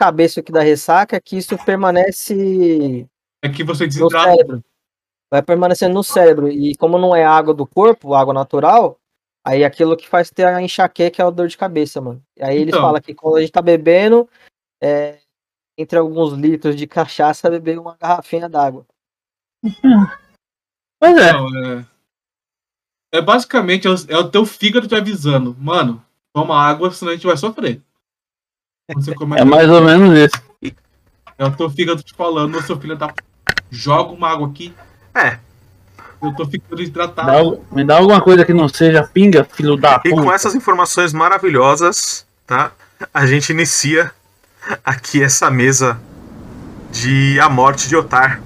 cabeça aqui da ressaca é que isso permanece É que você no desidrata. cérebro. Vai permanecendo no cérebro. E como não é água do corpo, água natural, aí aquilo que faz ter a enxaqueca é a dor de cabeça, mano. E aí eles Então. falam que quando a gente tá bebendo, é, entre alguns litros de cachaça, beber uma garrafinha d'água. Pois é. Não, é... é basicamente é o, é o teu fígado te avisando, mano, toma água, senão a gente vai sofrer. É mais ou menos isso. é o teu fígado te falando, ô seu filho da. Joga uma água aqui. É. Eu tô ficando Dá hidratado. al- me dá alguma coisa que não seja pinga, filho da E com puta. essas informações maravilhosas, tá? A gente inicia aqui essa mesa de A Morte de Otar.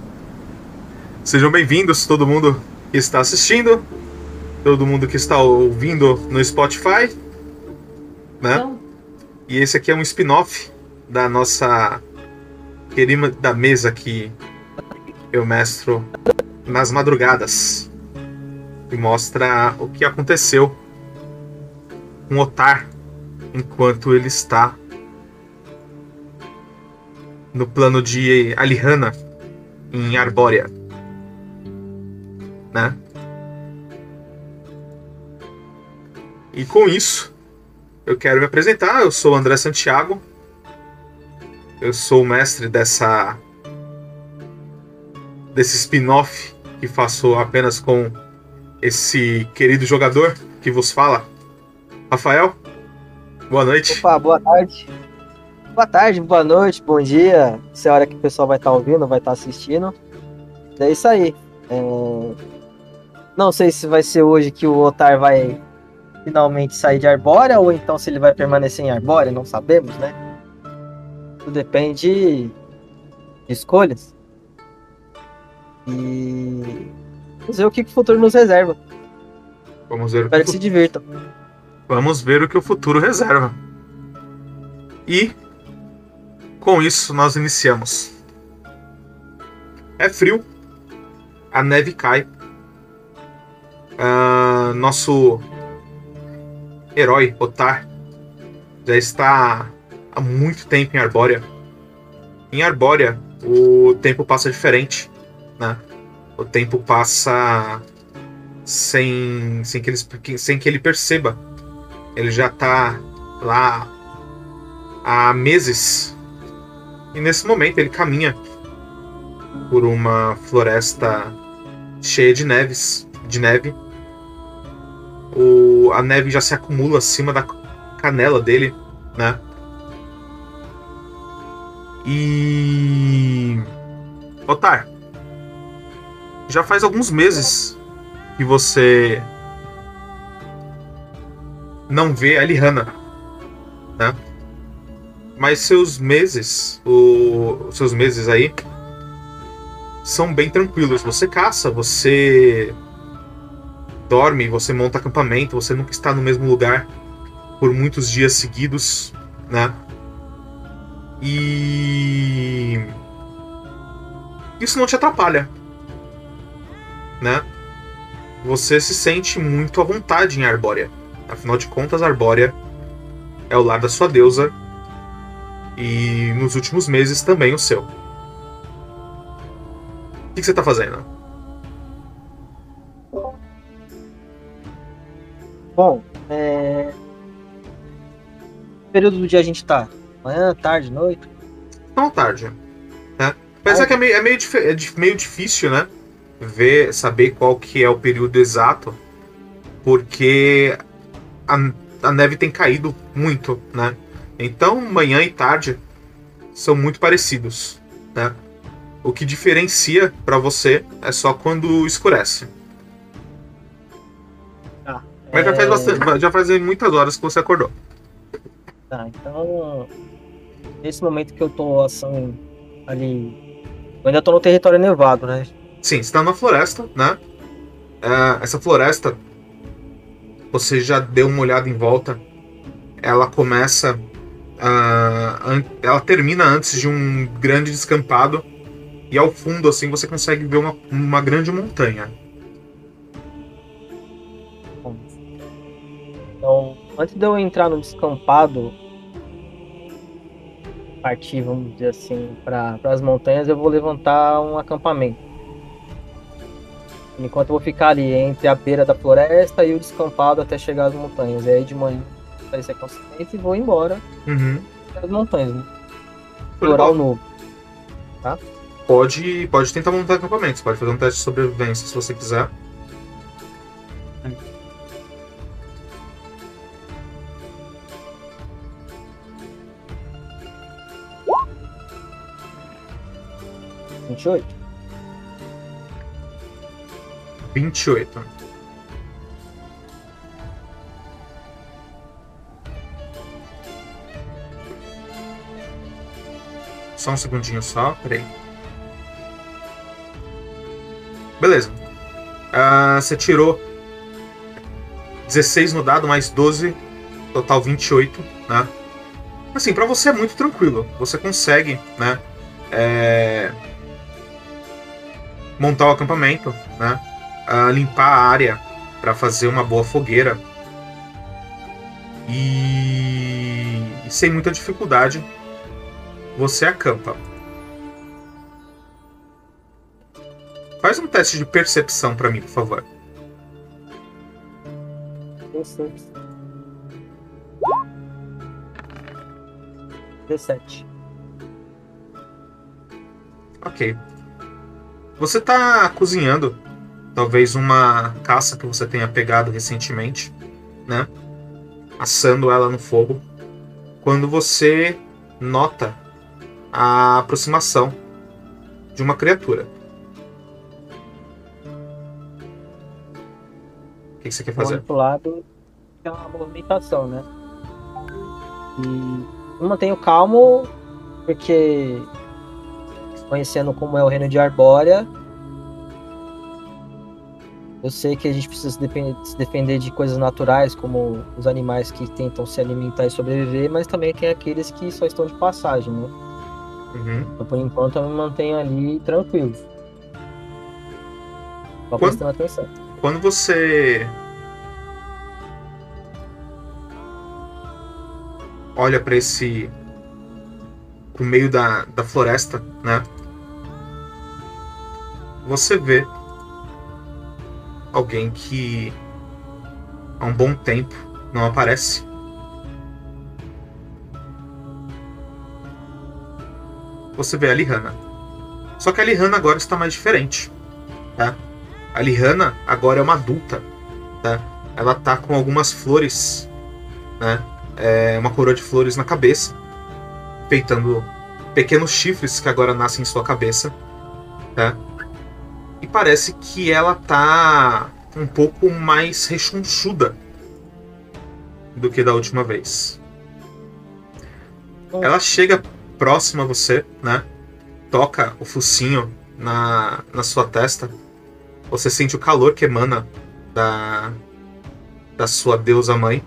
Sejam bem-vindos, todo mundo que está assistindo, todo mundo que está ouvindo no Spotify, né? E esse aqui é um spin-off da nossa querida da mesa que eu mestro nas madrugadas. Que mostra o que aconteceu com Otar enquanto ele está no plano de Alihanna em Arbórea. Né? E com isso, eu quero me apresentar. Eu sou André Santiago. Eu sou o mestre dessa desse spin-off que faço apenas com esse querido jogador que vos fala, Rafael. Boa noite. Opa, boa tarde. Boa tarde, boa noite, bom dia. Se é a hora que o pessoal vai estar ouvindo, vai estar assistindo. É isso aí. É, Não sei se vai ser hoje que o Otar vai finalmente sair de Arbórea ou então se ele vai permanecer em Arbórea, não sabemos, né? Tudo depende de escolhas. E vamos ver o que o futuro nos reserva. Vamos ver o Espero que que se divirtam. Vamos ver o que o futuro reserva. E com isso nós iniciamos. É frio, a neve cai. Ah, nosso herói, Otar, já está há muito tempo em Arbórea. Em Arbórea, o tempo passa diferente, né? O tempo passa sem, sem, que, ele, sem que ele perceba ele já tá lá há meses. E nesse momento ele caminha por uma floresta cheia de neves, de neve. O, a neve já se acumula acima da canela dele, né? E Otar, já faz alguns meses que você não vê a Lihanna, né? Mas seus meses, o, seus meses aí são bem tranquilos. Você caça, você dorme, você monta acampamento, você nunca está no mesmo lugar por muitos dias seguidos, né? E isso não te atrapalha, né? Você se sente muito à vontade em Arbórea. Afinal de contas, Arbórea é o lar da sua deusa e nos últimos meses também o seu. O que, você tá fazendo? Bom, é... período do dia a gente tá? Manhã, tarde, noite? Não tarde. Né? Apesar que é meio, é, meio, é meio difícil, né? Ver, saber qual que é o período exato, porque a, a neve tem caído muito, né? Então, manhã e tarde são muito parecidos, né? O que diferencia pra você é só quando escurece. Mas já faz É, bastante, já faz muitas horas que você acordou. Tá, então. Nesse momento que eu tô assim, ali. Eu ainda tô no território nevado, né? Sim, você tá numa floresta, né? É, essa floresta, você já deu uma olhada em volta. Ela começa. an- ela termina antes de um grande descampado. E ao fundo, assim, você consegue ver uma, uma grande montanha. Então, antes de eu entrar no descampado, partir, vamos dizer assim, para as montanhas, eu vou levantar um acampamento. Enquanto eu vou ficar ali entre a beira da floresta e o descampado até chegar às montanhas. E aí de manhã vai ser consciente e vou embora Uhum. as montanhas, né? Explorar o novo. Pode, pode tentar montar acampamento. Você pode fazer um teste de sobrevivência se você quiser. Vinte e oito. 28. Só um segundinho só, peraí. Beleza. Ah, você tirou 16 no dado, mais 12, total 28, né? Assim, pra você é muito tranquilo. Você consegue, né? é, Montar o acampamento, né? limpar a área para fazer uma boa fogueira. E... e sem muita dificuldade, você acampa. Faz um teste de percepção para mim, por favor. Dezessete. Ok. Você tá cozinhando talvez uma caça que você tenha pegado recentemente, né? Assando ela no fogo. Quando você nota a aproximação de uma criatura. O que você quer fazer? Pro lado é uma movimentação, né? E mantenho calmo, porque conhecendo como é o reino de Arbórea, eu sei que a gente precisa se defender de coisas naturais, como os animais que tentam se alimentar e sobreviver, mas também tem aqueles que só estão de passagem, né? Uhum. Então, por enquanto, eu me mantenho ali tranquilo. Só Quando- prestando atenção. Quando você olha para esse pro meio da, da floresta, né? Você vê alguém que há um bom tempo não aparece. Você vê a Lihana. Só que a Lihana agora está mais diferente, tá? A Lihana agora é uma adulta, tá? Ela tá com algumas flores, né? É, uma coroa de flores na cabeça, feitando pequenos chifres que agora nascem em sua cabeça, tá? E parece que ela tá um pouco mais rechonchuda do que da última vez. Ela chega próxima a você, né? Toca o focinho na, na sua testa você sente o calor que emana da, da sua deusa mãe.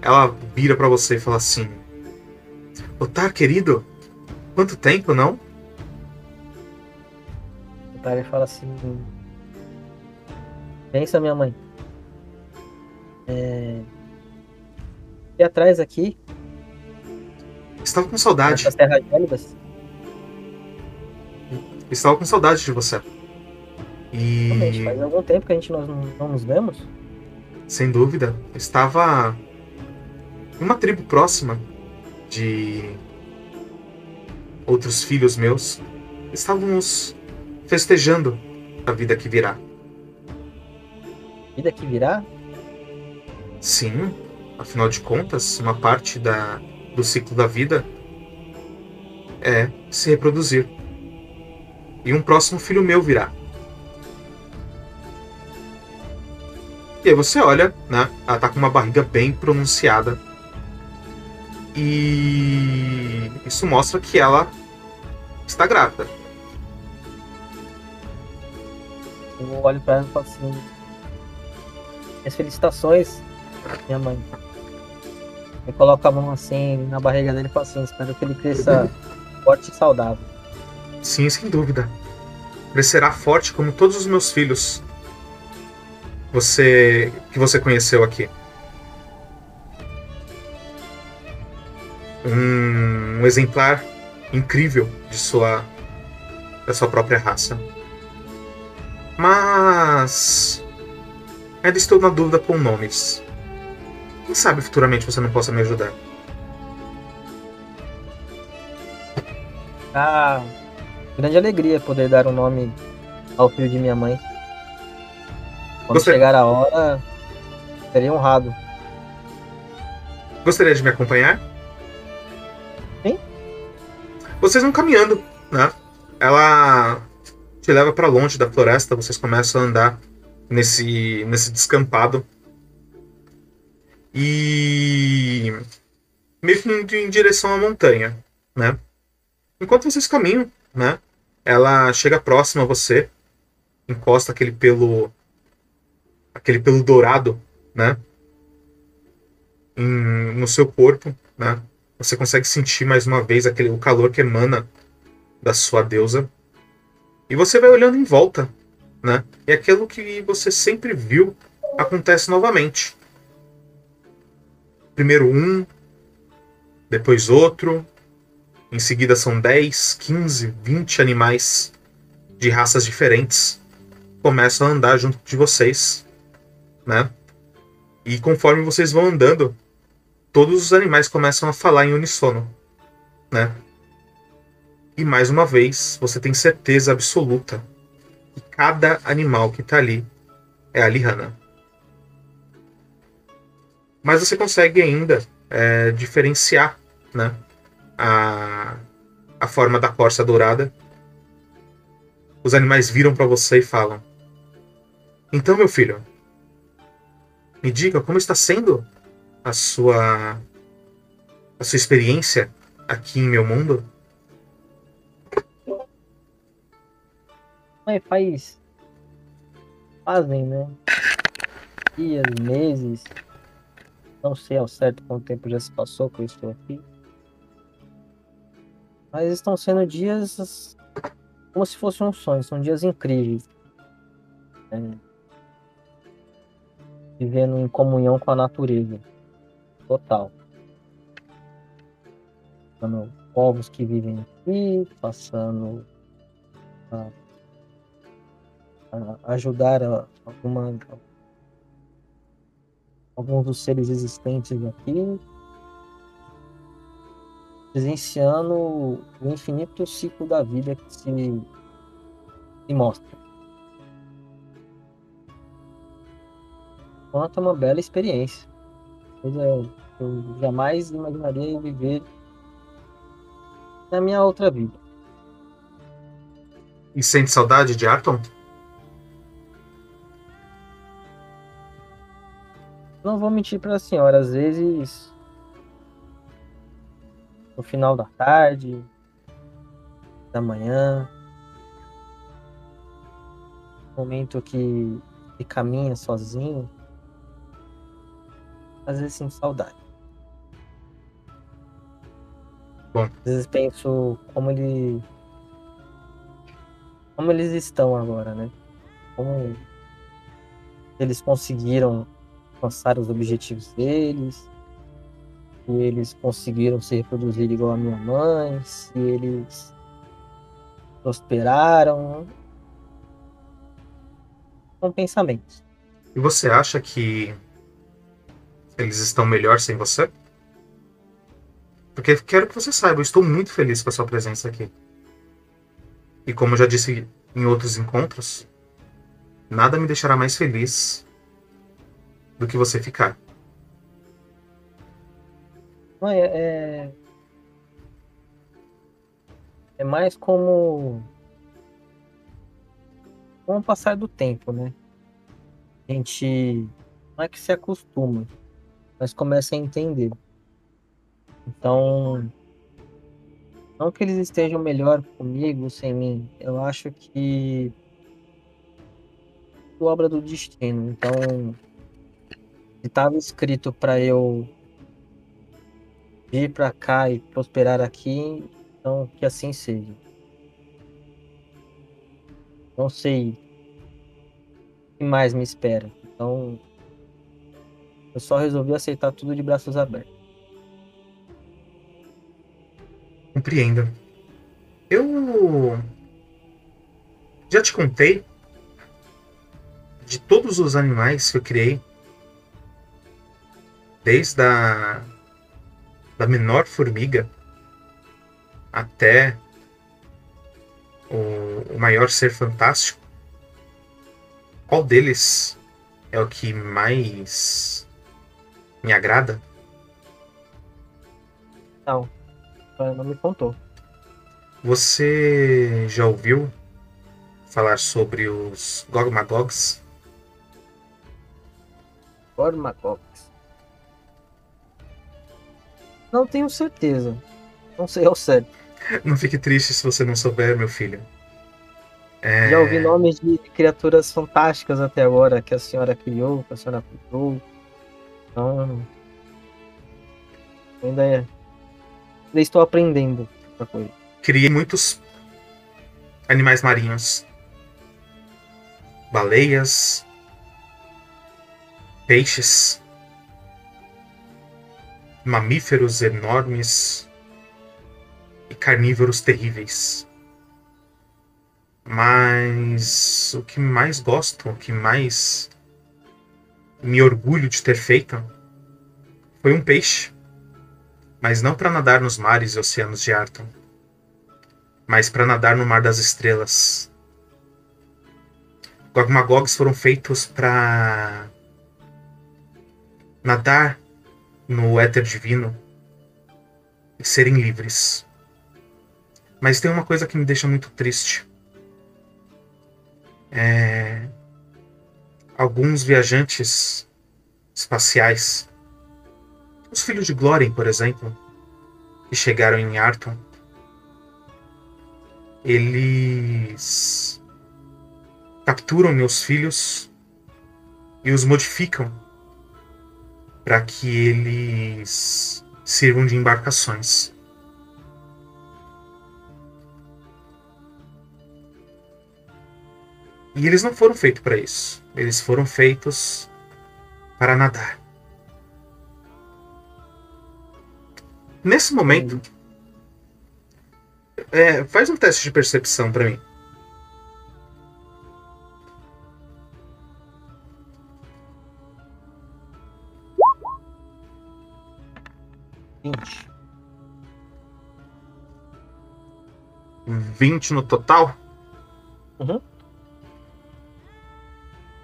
Ela vira pra você e fala assim: Otar, querido, quanto tempo, não? O Tyler fala assim: Pensa, minha mãe. É... E atrás aqui, Estava com saudade. terras gélidas, Estava com saudade de você. E. realmente, faz algum tempo que a gente nós não, não nos vemos. Sem dúvida. Estava em uma tribo próxima de outros filhos meus. Estávamos festejando a vida que virá. Vida que virá, Sim, afinal de contas, uma parte da, do ciclo da vida é se reproduzir. E um próximo filho meu virá. E aí você olha, né? Ela tá com uma barriga bem pronunciada. E isso mostra que ela está grávida. Eu olho pra ela e falo assim: Minhas felicitações, minha mãe. Eu coloco a mão assim na barriga dele e falo assim: Espero que ele cresça forte e saudável. Sim, sem dúvida. Crescerá forte como todos os meus filhos. Você que você conheceu aqui. Hum, um exemplar incrível de sua da sua própria raça. Mas ainda estou na dúvida com nomes. Quem sabe futuramente você não possa me ajudar? Ah, grande alegria poder dar um nome ao filho de minha mãe. Quando Você- chegar a hora, serei honrado. Gostaria de me acompanhar? Sim. Vocês vão caminhando, né? Ela te leva pra longe da floresta, vocês começam a andar nesse, nesse descampado. E. meio que indo em direção à montanha, né? Enquanto vocês caminham, né? Ela chega próxima a você, encosta aquele pelo. aquele pelo dourado, né? em- no seu corpo, né? Você consegue sentir mais uma vez aquele o calor que emana da sua deusa. E você vai olhando em volta, né? E aquilo que você sempre viu acontece novamente. Primeiro um, depois outro. Em seguida são 10, 15, 20 animais de raças diferentes começam a andar junto de vocês, né? E conforme vocês vão andando, todos os animais começam a falar em unissono, né? E mais uma vez, você tem certeza absoluta que cada animal que tá ali é a Lihana. Mas você consegue ainda é, diferenciar, né? A, a forma da corça dourada. Os animais viram para você e falam: Então, meu filho, me diga como está sendo a sua a sua experiência aqui em meu mundo? Faz. Fazem, né? Dias, meses. Não sei ao certo quanto tempo já se passou que eu estou aqui. Mas estão sendo dias como se fosse um sonho. São dias incríveis. É. Vivendo em comunhão com a natureza. Total. Passando povos que vivem aqui, passando a ajudar alguma, alguns dos seres existentes aqui, presenciando o infinito ciclo da vida que se, se mostra. Quanto é uma bela experiência. Coisa que eu jamais imaginaria viver na minha outra vida. E sente saudade de Arton? Não vou mentir para a senhora, às vezes no final da tarde, da manhã, momento que, que caminha sozinho, às vezes sinto saudade. Bom. Às vezes penso como ele como eles estão agora, né? Como eles conseguiram alcançar os objetivos deles, se eles conseguiram se reproduzir igual a minha mãe, se eles prosperaram. São pensamentos. E você acha que eles estão melhor sem você? Porque quero que você saiba, eu estou muito feliz com a sua presença aqui. E como eu já disse em outros encontros, nada me deixará mais feliz do que você ficar. Mãe, é. É mais como. Com o passar do tempo, né? A gente. Não é que se acostuma, mas começa a entender. Então. Não que eles estejam melhor comigo sem mim. Eu acho que. É obra do destino. Então. Estava escrito para eu vir para cá e prosperar aqui, então que assim seja. Não sei o que mais me espera. Então eu só resolvi aceitar tudo de braços abertos. Compreendo. Eu já te contei de todos os animais que eu criei, desde a da menor formiga até o, o maior ser fantástico. Qual deles é o que mais me agrada? Não, não me contou. Você já ouviu falar sobre os Gogmagogs? Gormagogs. Não tenho certeza. Não sei ao certo. Não fique triste se você não souber, meu filho. É... Já ouvi nomes de criaturas fantásticas até agora que a senhora criou, que a senhora criou. Então. Ainda é. Ainda estou aprendendo outra coisa. Criei muitos animais marinhos. Baleias. Peixes mamíferos enormes e carnívoros terríveis. Mas o que mais gosto, o que mais me orgulho de ter feito foi um peixe. Mas não para nadar nos mares e oceanos de Arton, mas para nadar no Mar das Estrelas. Gogmagogs foram feitos para nadar no éter divino e serem livres. Mas tem uma coisa que me deixa muito triste. É... Alguns viajantes espaciais, os filhos de Glórien, por exemplo, que chegaram em Arton, eles capturam meus filhos e os modificam para que eles sirvam de embarcações. E eles não foram feitos para isso. Eles foram feitos para nadar. Nesse momento, é, faz um teste de percepção para mim. 20. 20 no total? Uhum.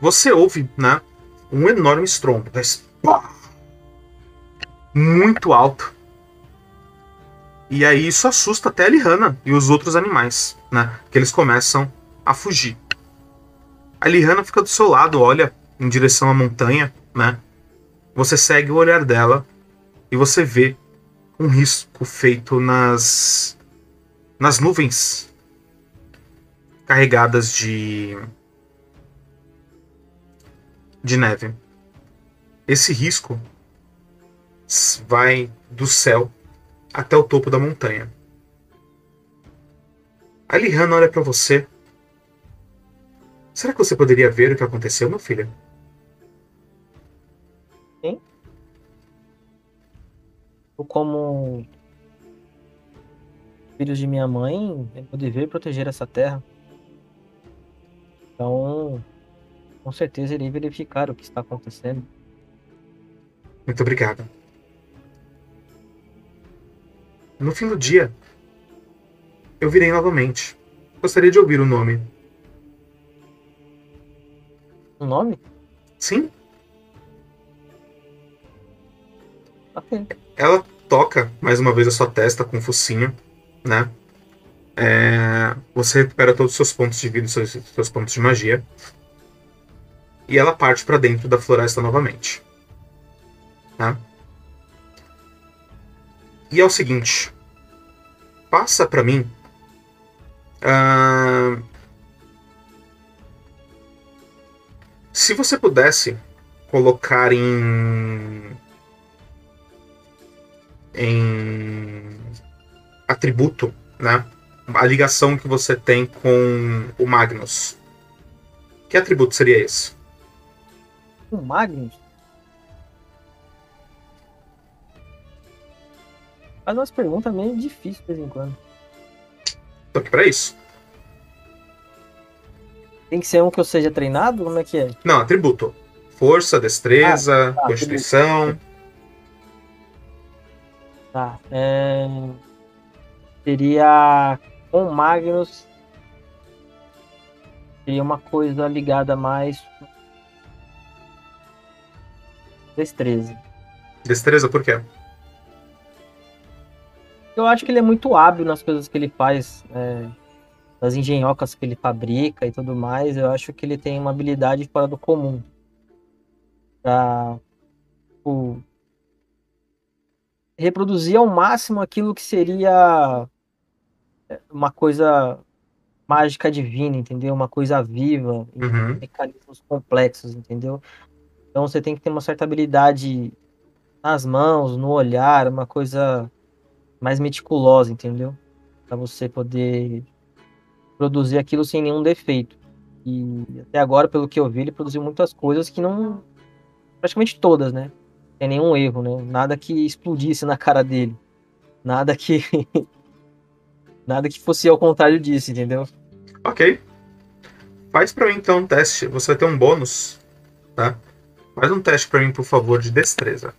Você ouve, né? Um enorme estrondo. Muito alto. E aí isso assusta até a Lihana e os outros animais, né? Que eles começam a fugir. A Lihana fica do seu lado, olha em direção à montanha, né? Você segue o olhar dela e você vê um risco feito nas nas nuvens carregadas de de neve. Esse risco vai do céu até o topo da montanha. A Lihanna olha para você. Será que você poderia ver o que aconteceu, meu filho? Eu como filhos de minha mãe, é meu dever proteger essa terra. Então, com certeza irei verificar o que está acontecendo. Muito obrigado. No fim do dia, eu virei novamente. Gostaria de ouvir o nome. O nome? Sim? Ok. Ela toca mais uma vez a sua testa com o focinho, né? É, você recupera todos os seus pontos de vida, seus, seus pontos de magia. E ela parte para dentro da floresta novamente. Tá? E é o seguinte: passa para mim. Uh, se você pudesse colocar em em atributo, né? A ligação que você tem com o Magnus. Que atributo seria esse? O Magnus? Faz umas perguntas meio difíceis de vez em quando. Tô aqui pra isso. Tem que ser um que eu seja treinado? Como é que é? Não, atributo. Força, destreza, tá, constituição. Tá. É... Seria com Magnus. Seria uma coisa ligada mais. Destreza. Destreza por quê? Eu acho que ele é muito hábil nas coisas que ele faz, é, nas engenhocas que ele fabrica e tudo mais. Eu acho que ele tem uma habilidade fora do comum. Pra tipo, reproduzir ao máximo aquilo que seria é, uma coisa mágica divina, entendeu? Uma coisa viva, Uhum. mecanismos complexos, entendeu? Então você tem que ter uma certa habilidade nas mãos, no olhar, uma coisa mais meticulosa, entendeu? Para você poder produzir aquilo sem nenhum defeito. E até agora, pelo que eu vi, ele produziu muitas coisas que não. praticamente todas, né? Sem nenhum erro, né? Nada que explodisse na cara dele. Nada que. Nada que fosse ao contrário disso, entendeu? Ok. Faz pra mim então um teste. Você vai ter um bônus, tá? Faz um teste pra mim, por favor, de destreza.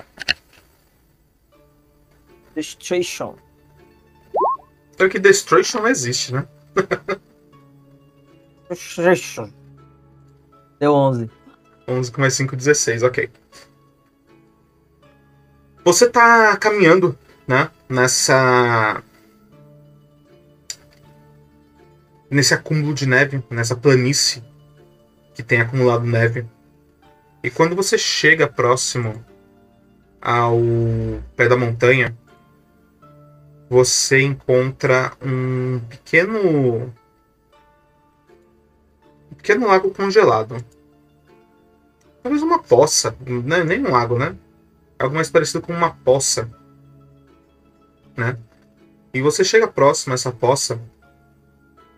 Destruction. Só que Destruction não existe, né? Destruction. Deu 11. 11 com mais 5, 16, ok. Você tá caminhando, né? Nessa. Nesse acúmulo de neve, nessa planície que tem acumulado neve. E quando você chega próximo ao pé da montanha, você encontra um pequeno. Um pequeno lago congelado. Talvez uma poça. Não é nem um lago, né? Algo mais parecido com uma poça. Né? E você chega próximo a essa poça.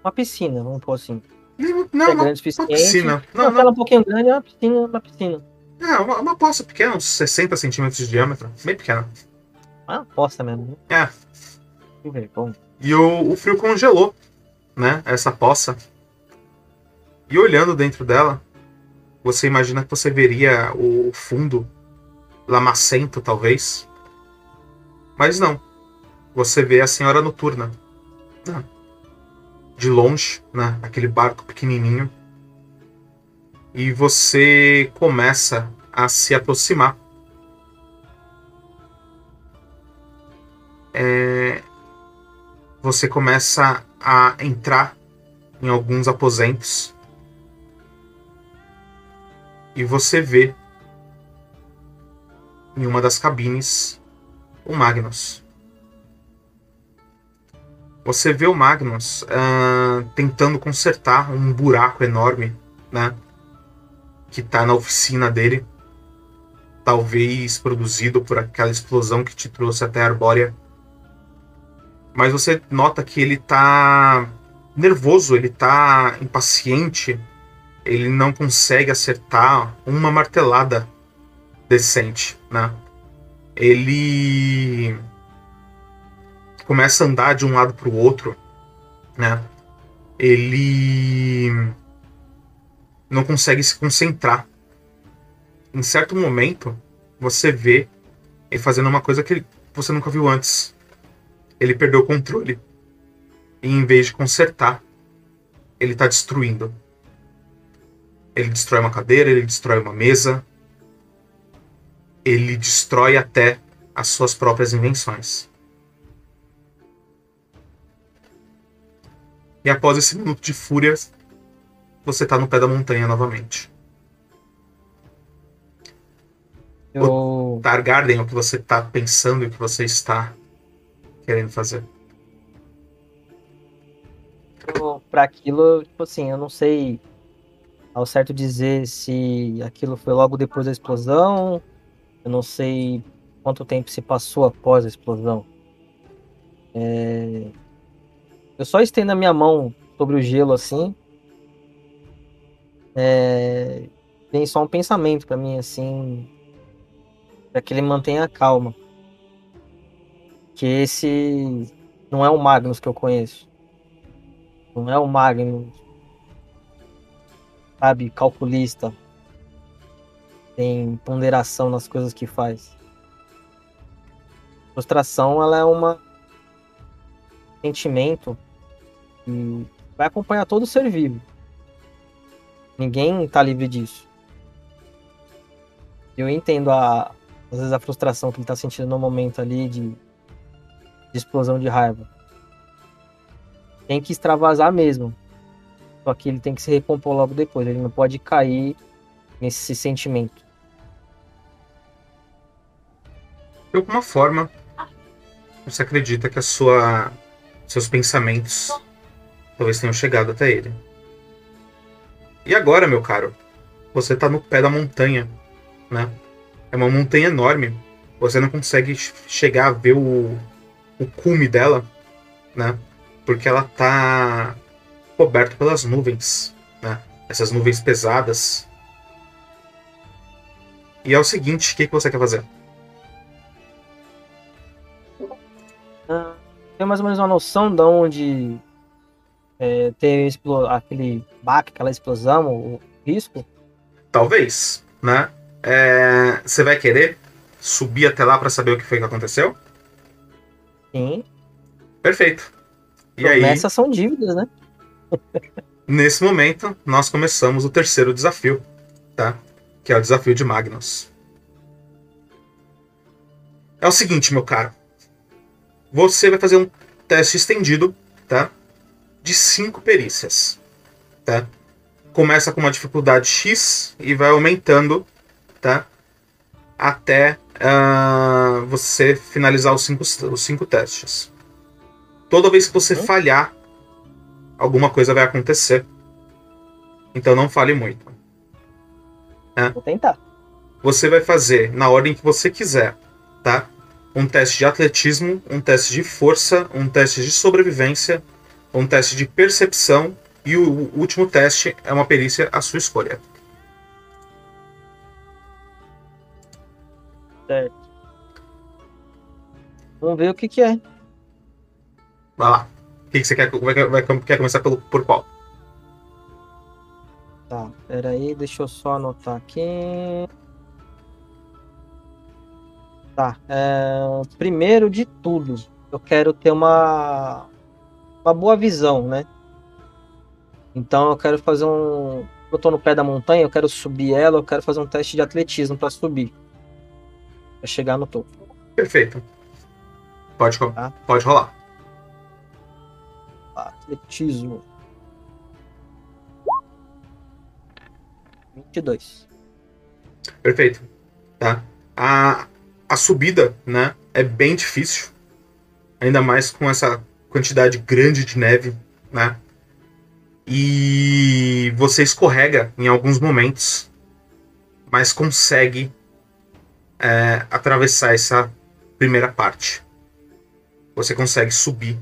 Uma piscina, vamos pôr assim. Não, Não é uma, uma piscina. Não, Não, ela é não. um pouquinho grande, é uma piscina, uma piscina. É, uma, uma poça pequena, uns 60 centímetros de diâmetro. Bem pequena. Ah, poça mesmo. né? É. E o, o frio congelou, né? Essa poça. E olhando dentro dela, você imagina que você veria o fundo lamacento, talvez. Mas não. Você vê a senhora noturna. né? De longe, né? Aquele barco pequenininho. E você começa a se aproximar. É, você começa a entrar em alguns aposentos e você vê em uma das cabines o Magnus. Você vê o Magnus ah, tentando consertar um buraco enorme, né? Que tá na oficina dele. Talvez produzido por aquela explosão que te trouxe até a Arbórea mas você nota que ele tá nervoso, ele tá impaciente, ele não consegue acertar uma martelada decente, né? Ele começa a andar de um lado para o outro, né? Ele não consegue se concentrar. Em certo momento, você vê ele fazendo uma coisa que você nunca viu antes ele perdeu o controle. E em vez de consertar, ele está destruindo. Ele destrói uma cadeira, ele destrói uma mesa. Ele destrói até as suas próprias invenções. E após esse minuto de fúria, você está no pé da montanha novamente. Eu. Targarden, o que você está pensando e o que você está querendo fazer? Pra aquilo, tipo assim, eu não sei ao certo dizer se aquilo foi logo depois da explosão. Eu não sei quanto tempo se passou após a explosão. É, Eu só estendo a minha mão sobre o gelo assim. É... Tem só um pensamento pra mim, assim. Pra que ele mantenha a calma. Porque esse não é o Magnus que eu conheço. Não é o Magnus. Sabe, calculista. Tem ponderação nas coisas que faz. Frustração, ela é uma sentimento que vai acompanhar todo ser vivo. Ninguém está livre disso. Eu entendo a, às vezes a frustração que ele está sentindo no momento ali de, de explosão de raiva. Tem que extravasar mesmo. Só que ele tem que se recompor logo depois. Ele não pode cair nesse sentimento. De alguma forma, você acredita que a sua, seus pensamentos talvez tenham chegado até ele. E agora, meu caro, você está no pé da montanha, né? É uma montanha enorme. Você não consegue chegar a ver o, o cume dela, né? Porque ela tá coberta pelas nuvens, né? Essas nuvens pesadas. E é o seguinte, o que, que você quer fazer? Tem mais ou menos uma noção de onde é, ter aquele baque, aquela explosão, o risco? Talvez, né? É, você vai querer subir até lá para saber o que foi que aconteceu? Sim. Perfeito. E Promessas aí, são dívidas, né? nesse momento, nós começamos o terceiro desafio, tá? Que é o desafio de Magnus. É o seguinte, meu caro. Você vai fazer um teste estendido, tá? De cinco perícias, tá? Começa com uma dificuldade X e vai aumentando, tá? Até uh, você finalizar os cinco, os cinco testes. Toda vez que você uhum. falhar, alguma coisa vai acontecer. Então não fale muito. Né? Vou tentar. Você vai fazer na ordem que você quiser, tá? Um teste de atletismo, um teste de força, um teste de sobrevivência, um teste de percepção e o último teste é uma perícia à sua escolha. Certo. Vamos ver o que, que é. Vai lá. O que, que você quer? Vai, vai, quer começar pelo, por qual? Tá, peraí, deixa eu só anotar aqui. Tá, é, primeiro de tudo, eu quero ter uma, uma boa visão, né? Então eu quero fazer um. Eu tô no pé da montanha, eu quero subir ela, eu quero fazer um teste de atletismo para subir. Pra chegar no topo. Perfeito. Pode, tá? pode rolar. Atletismo. 22. Perfeito. Tá. A, a subida, né, é bem difícil. Ainda mais com essa quantidade grande de neve, né? E você escorrega em alguns momentos, mas consegue é, atravessar essa primeira parte. Você consegue subir.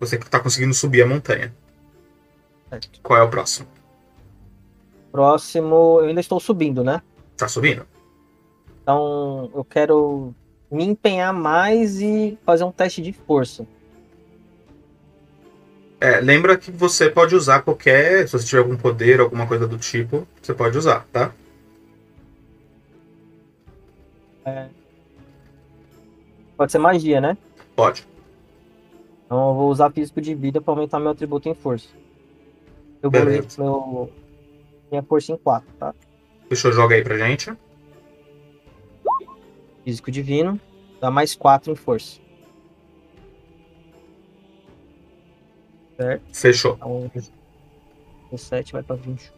Você está conseguindo subir a montanha. Qual é o próximo? Próximo, eu ainda estou subindo, né? Tá subindo. Então, eu quero me empenhar mais e fazer um teste de força. É, lembra que você pode usar qualquer. Se você tiver algum poder, alguma coisa do tipo, você pode usar, tá? É... Pode ser magia, né? Pode. Então eu vou usar físico de vida para aumentar meu atributo em força. Eu vou meu minha força em 4, tá? Deixa eu jogar aí pra gente. Físico divino, dá mais 4 em força. Certo? Fechou. Então, 17 vai pra 20.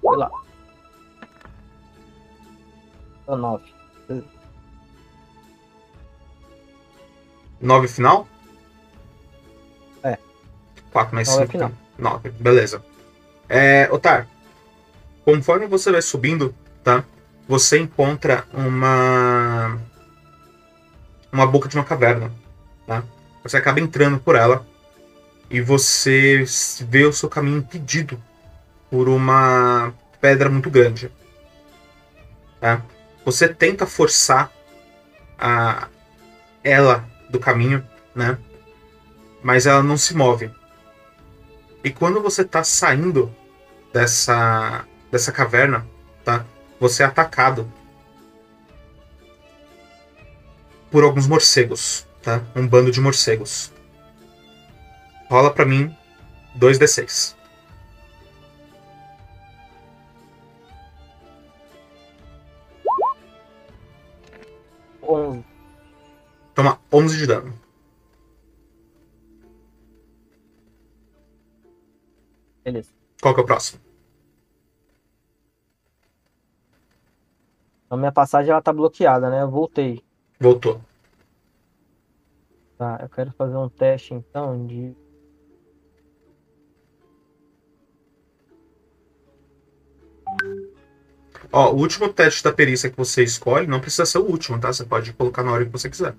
Foi lá. 9. 9 final? É. 4 mais 5. 9, beleza. É, Otar, conforme você vai subindo, tá? Você encontra uma uma boca de uma caverna. Tá? Você acaba entrando por ela e você vê o seu caminho impedido por uma pedra muito grande. Tá? Você tenta forçar a ela do caminho, né? Mas ela não se move. E quando você tá saindo dessa dessa caverna, tá? Você é atacado por alguns morcegos, tá? Um bando de morcegos. Rola pra mim 2d6. Onze. Toma 11 de dano. Beleza. Qual que é o próximo? A minha passagem ela tá bloqueada, né? Eu voltei. Voltou. Tá, eu quero fazer um teste então de. Ó, o último teste da perícia que você escolhe não precisa ser o último, tá? Você pode colocar na hora que você quiser.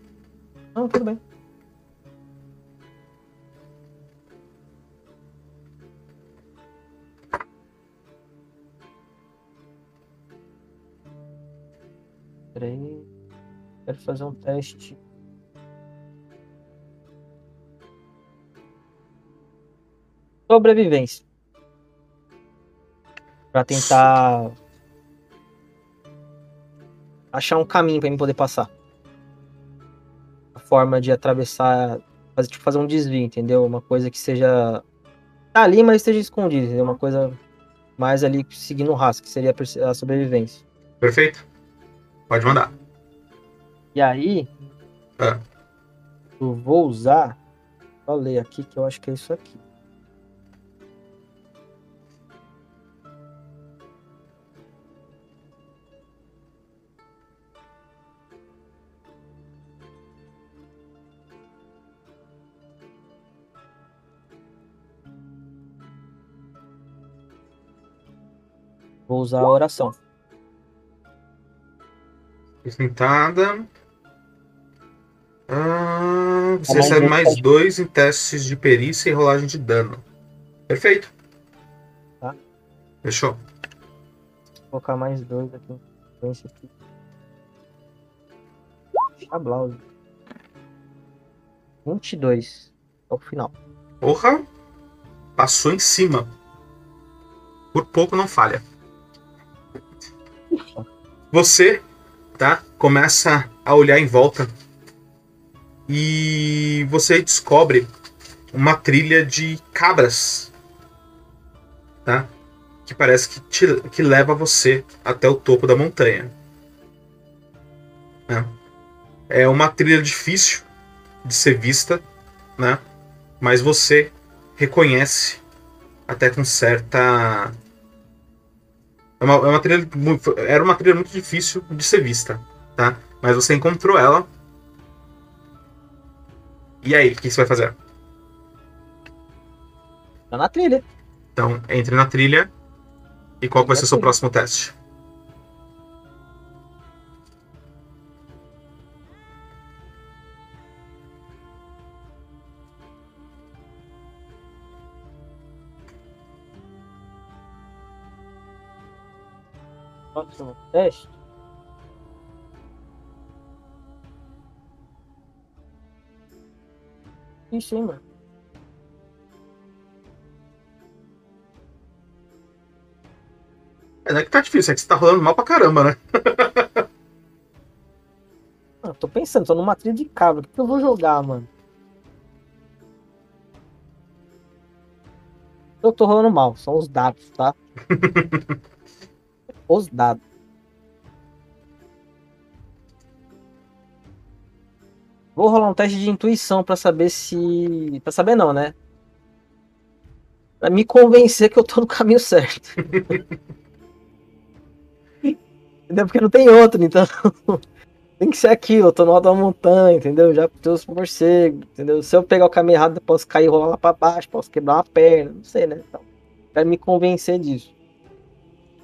Não, tudo bem. Peraí. Quero fazer um teste. Sobrevivência. Pra tentar achar um caminho pra mim poder passar. A forma de atravessar, fazer, tipo, fazer um desvio, entendeu? Uma coisa que seja tá ali, mas esteja escondida, entendeu? Uma coisa mais ali seguindo o rastro, que seria a sobrevivência. Perfeito? Pode mandar. E aí, Ah. eu vou usar. Vou ler aqui que eu acho que é isso aqui. Vou usar a oração. Tentada. Ah, você Tá mais recebe mais dois em testes de perícia e rolagem de dano. Perfeito. Tá. Fechou. Vou colocar mais dois aqui. Esse aqui. Chablau. 22. É o final. Porra! Passou em cima. Por pouco não falha. Você, tá? Começa a olhar em volta e você descobre uma trilha de cabras, tá? Que parece que, te, que leva você até o topo da montanha. né? É uma trilha difícil de ser vista, né? Mas você reconhece até com certa é uma, é uma trilha era uma trilha muito difícil de ser vista, tá? Mas você encontrou ela. E aí, o que você vai fazer? Tá na trilha. Então, entre na trilha. E qual vai ser o seu próximo teste? Próximo teste. Hein, mano. É, não é que tá difícil, é que você tá rolando mal pra caramba, né? Ah, tô pensando, tô numa trilha de cabra. O que, que eu vou jogar, mano? Eu tô rolando mal, são os dados, tá? os dados. Vou rolar um teste de intuição pra saber se. Pra saber não, né? Pra me convencer que eu tô no caminho certo. entendeu? Porque não tem outro, então. tem que ser aqui, eu tô no alto da montanha, entendeu? Já tem os morcegos, entendeu? Se eu pegar o caminho errado, eu posso cair e rolar lá pra baixo, posso quebrar uma perna, não sei, né? Então, quero me convencer disso.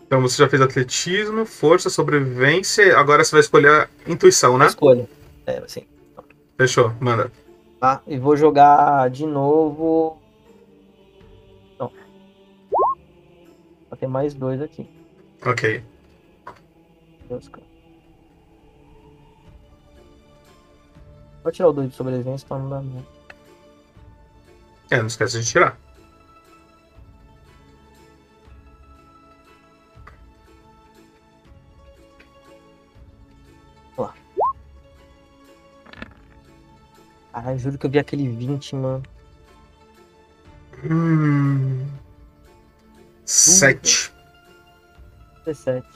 Então você já fez atletismo, força, sobrevivência. Agora você vai escolher intuição, né? Escolha. É, sim. Fechou, manda. Tá, e vou jogar de novo. Não. Vai ter mais dois aqui. Ok. Deus, Vou tirar o dois de sobrevivência pra não dar medo. É, não esquece de tirar. Caralho, juro que eu vi aquele 20, mano. Hum. Sete. 17.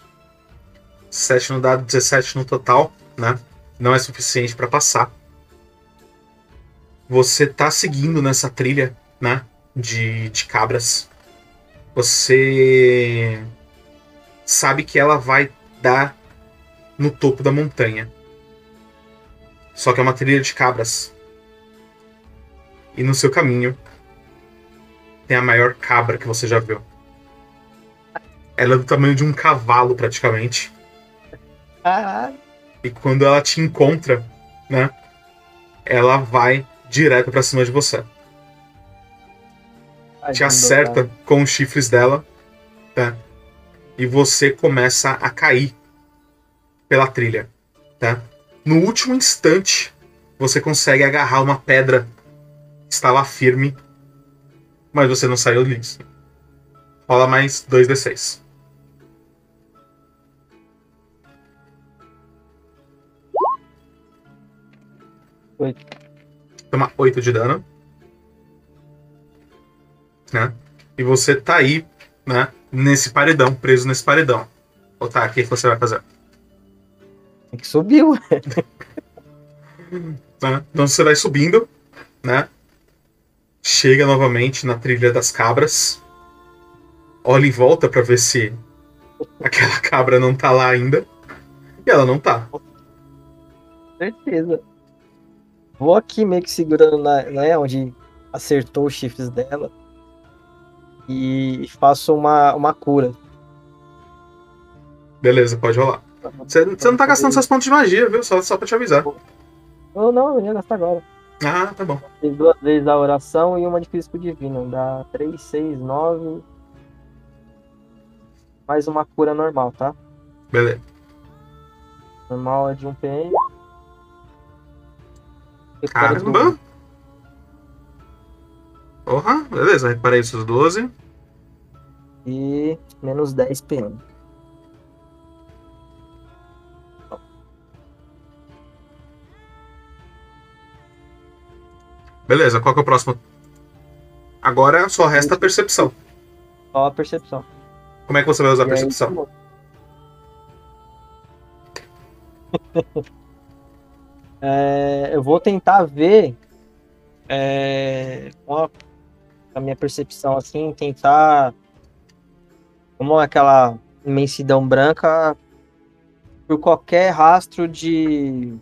7 no dado, 17 no total, né? Não é suficiente pra passar. Você tá seguindo nessa trilha, né? De, de cabras. Você sabe que ela vai dar no topo da montanha. Só que é uma trilha de cabras. E no seu caminho tem a maior cabra que você já viu. Ela é do tamanho de um cavalo, praticamente. Caralho. E quando ela te encontra, né? Ela vai direto pra cima de você. Te acerta com os chifres dela, tá? E você começa a cair pela trilha, tá? No último instante, você consegue agarrar uma pedra estava firme, mas você não saiu disso. Rola mais 2d6. Oito. Toma 8 de dano. Né? E você tá aí, né? Nesse paredão, preso nesse paredão. Tá, o que que você vai fazer? Tem que subir, ué. né? Então você vai subindo, né? Chega novamente na trilha das cabras. Olha em volta pra ver se aquela cabra não tá lá ainda. E ela não tá. Certeza. Vou aqui meio que segurando na, né, onde acertou os chifres dela. E faço uma, uma cura. Beleza, pode rolar. Você, não tá gastando seus pontos de magia, viu? Só, só pra te avisar. Eu não, eu ia gastar agora. Ah, tá bom. Fiz duas vezes a oração e uma de crítico divino. Dá 3, 6, 9. Mais uma cura normal, tá? Beleza. Normal é de 1 PM. Caramba! Porra, beleza, reparei os seus 12. E menos 10 PM. Beleza, qual que é o próximo? Agora só resta a percepção. Só a percepção. Como é que você vai usar a percepção? É, eu vou tentar ver é, com a, a minha percepção assim, tentar como aquela imensidão branca por qualquer rastro de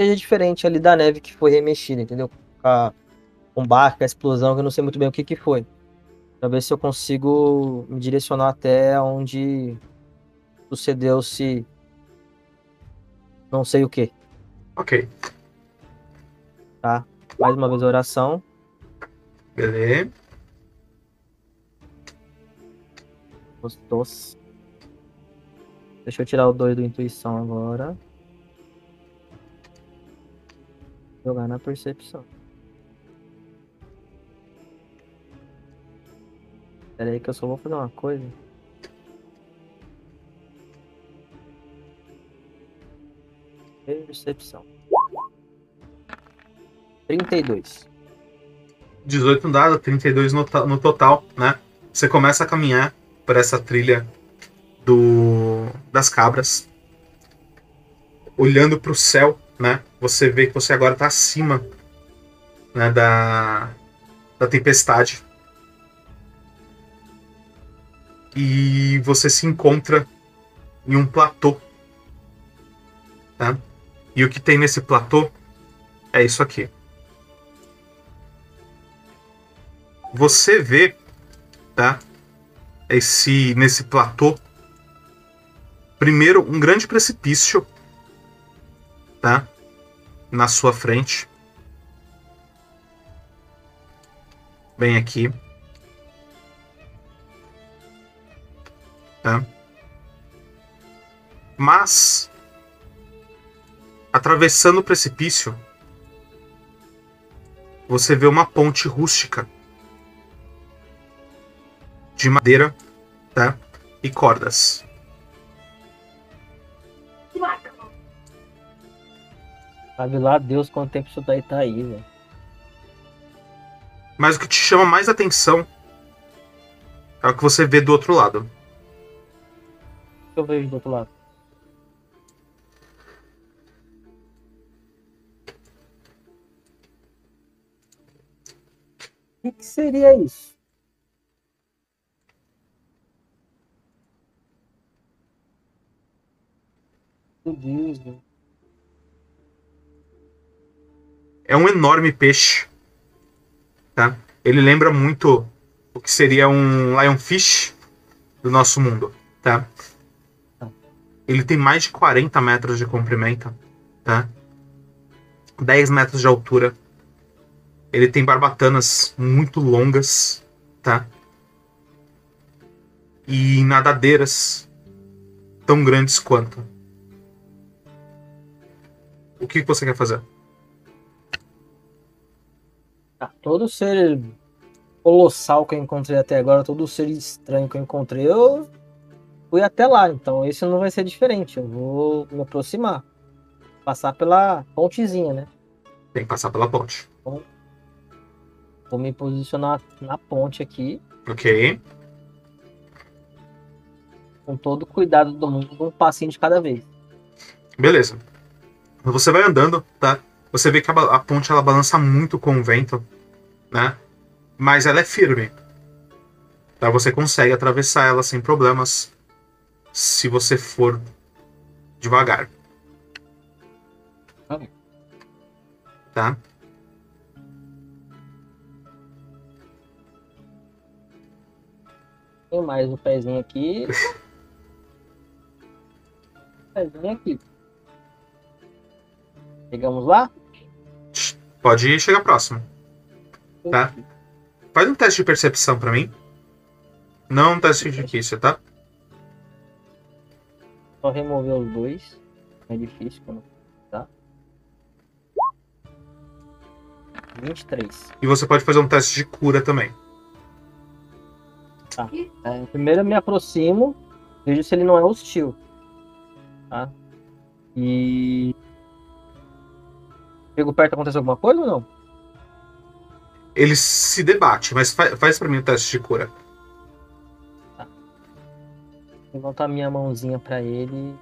seja diferente ali da neve que foi remexida, entendeu? Com a com com a explosão, que eu não sei muito bem o que que foi. Pra ver se eu consigo me direcionar até onde sucedeu-se não sei o que. Ok, tá? Mais uma vez a oração. beleza. Gostou. Deixa eu tirar o 2 do intuição agora. Jogar na percepção. Pera aí que eu só vou fazer uma coisa. Percepção. 32. 18 no dado, 32 no, no total, né? Você começa a caminhar por essa trilha do das cabras. Olhando para o céu, né? Você vê que você agora está acima né, da, da tempestade. E você se encontra em um platô. Tá? E o que tem nesse platô é isso aqui. Você vê, tá? Esse nesse platô. Primeiro, um grande precipício, tá? Na sua frente. Bem aqui. Tá? Mas atravessando o precipício, você vê uma ponte rústica de madeira tá? e cordas. Sabe lá Deus quanto tempo isso daí tá aí, velho. Mas o que te chama mais atenção é o que você vê do outro lado. O que eu vejo do outro lado? O que, seria isso? Meu Deus, velho. É um enorme peixe. Tá? Ele lembra muito o que seria um lionfish do nosso mundo. Tá? Ele tem mais de 40 metros de comprimento. Tá? 10 metros de altura. Ele tem barbatanas muito longas. Tá? E nadadeiras tão grandes quanto. O que você quer fazer? Ah, todo ser colossal que eu encontrei até agora, todo ser estranho que eu encontrei, eu fui até lá. Então esse não vai ser diferente. Eu vou me aproximar. Passar pela pontezinha, né? Tem que passar pela ponte. Vou me posicionar na ponte aqui, Ok. com todo o cuidado do mundo, um passinho de cada vez. Beleza. Você vai andando, tá? Você vê que a, a ponte ela balança muito com o vento, né? Mas ela é firme. Tá? Você consegue atravessar ela sem problemas se você for devagar. Ok. Tá? Tem mais o pezinho aqui. pezinho aqui. Chegamos lá? Pode chegar próximo. Tá. Faz um teste de percepção pra mim. Não um teste difícil, tá? Só remover os dois. É difícil quando tá. 23. E você pode fazer um teste de cura também. É, primeiro eu me aproximo, vejo se ele não é hostil. Tá? E. Chego perto, acontece alguma coisa ou não? Ele se debate, mas fa faz pra mim o teste de cura. Levantar minha mãozinha pra ele.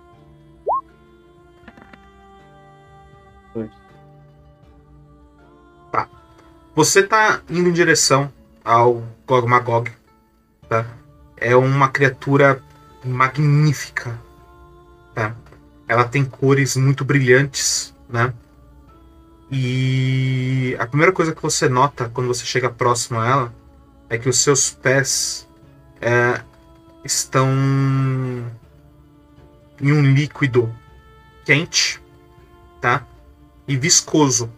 Dois. Você tá indo em direção ao Gog Magog, tá? É uma criatura magnífica, tá? Ela tem cores muito brilhantes, né? E a primeira coisa que você nota quando você chega próximo a ela é que os seus pés é, estão em um líquido quente, tá? E viscoso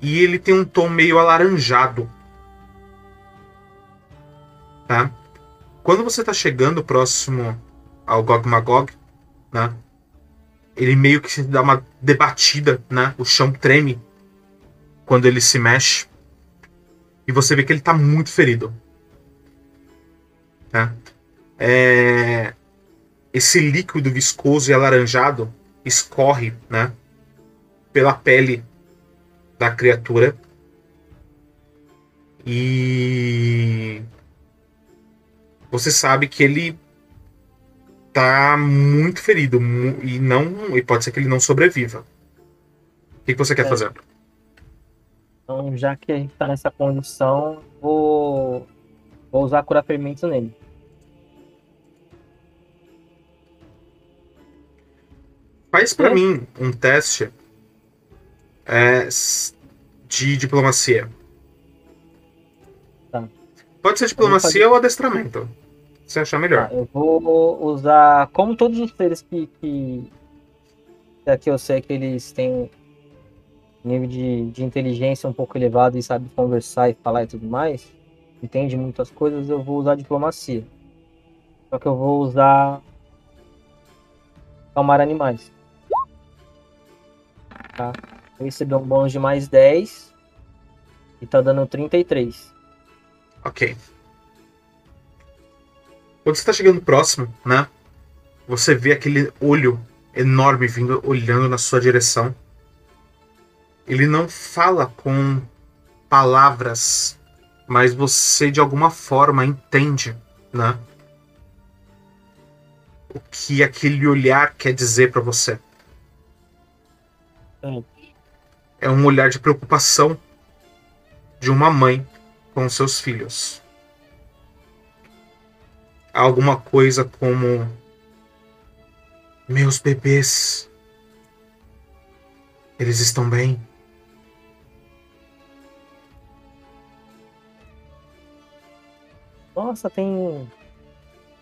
e ele tem um tom meio alaranjado. Tá? Quando você tá chegando próximo ao Gog Magog, né? Ele meio que dá uma debatida, né? O chão treme quando ele se mexe. E você vê que ele tá muito ferido. Tá? É... Esse líquido viscoso e alaranjado escorre, né? Pela pele da criatura. E você sabe que ele tá muito ferido e não e pode ser que ele não sobreviva. O que, que você quer É. fazer? Então, já que a gente tá nessa condição, vou, vou usar curar ferimentos nele. Faz pra É? mim um teste é, de diplomacia. Tá. Pode ser diplomacia ou adestramento. Se achar melhor. Tá, eu vou usar, como todos os seres que, que eu sei que eles têm nível de, de inteligência um pouco elevado e sabem conversar e falar e tudo mais, entende muitas coisas, eu vou usar diplomacia. Só que eu vou usar calmar animais. Tá? Eu recebi um bônus de mais 10. E tá dando 33. Ok. Quando você tá chegando próximo, né? Você vê aquele olho enorme vindo olhando na sua direção. Ele não fala com palavras, mas você de alguma forma entende, né? O que aquele olhar quer dizer pra você. Hum. É um olhar de preocupação de uma mãe com seus filhos. Alguma coisa como meus bebês. Eles estão bem? Nossa, tem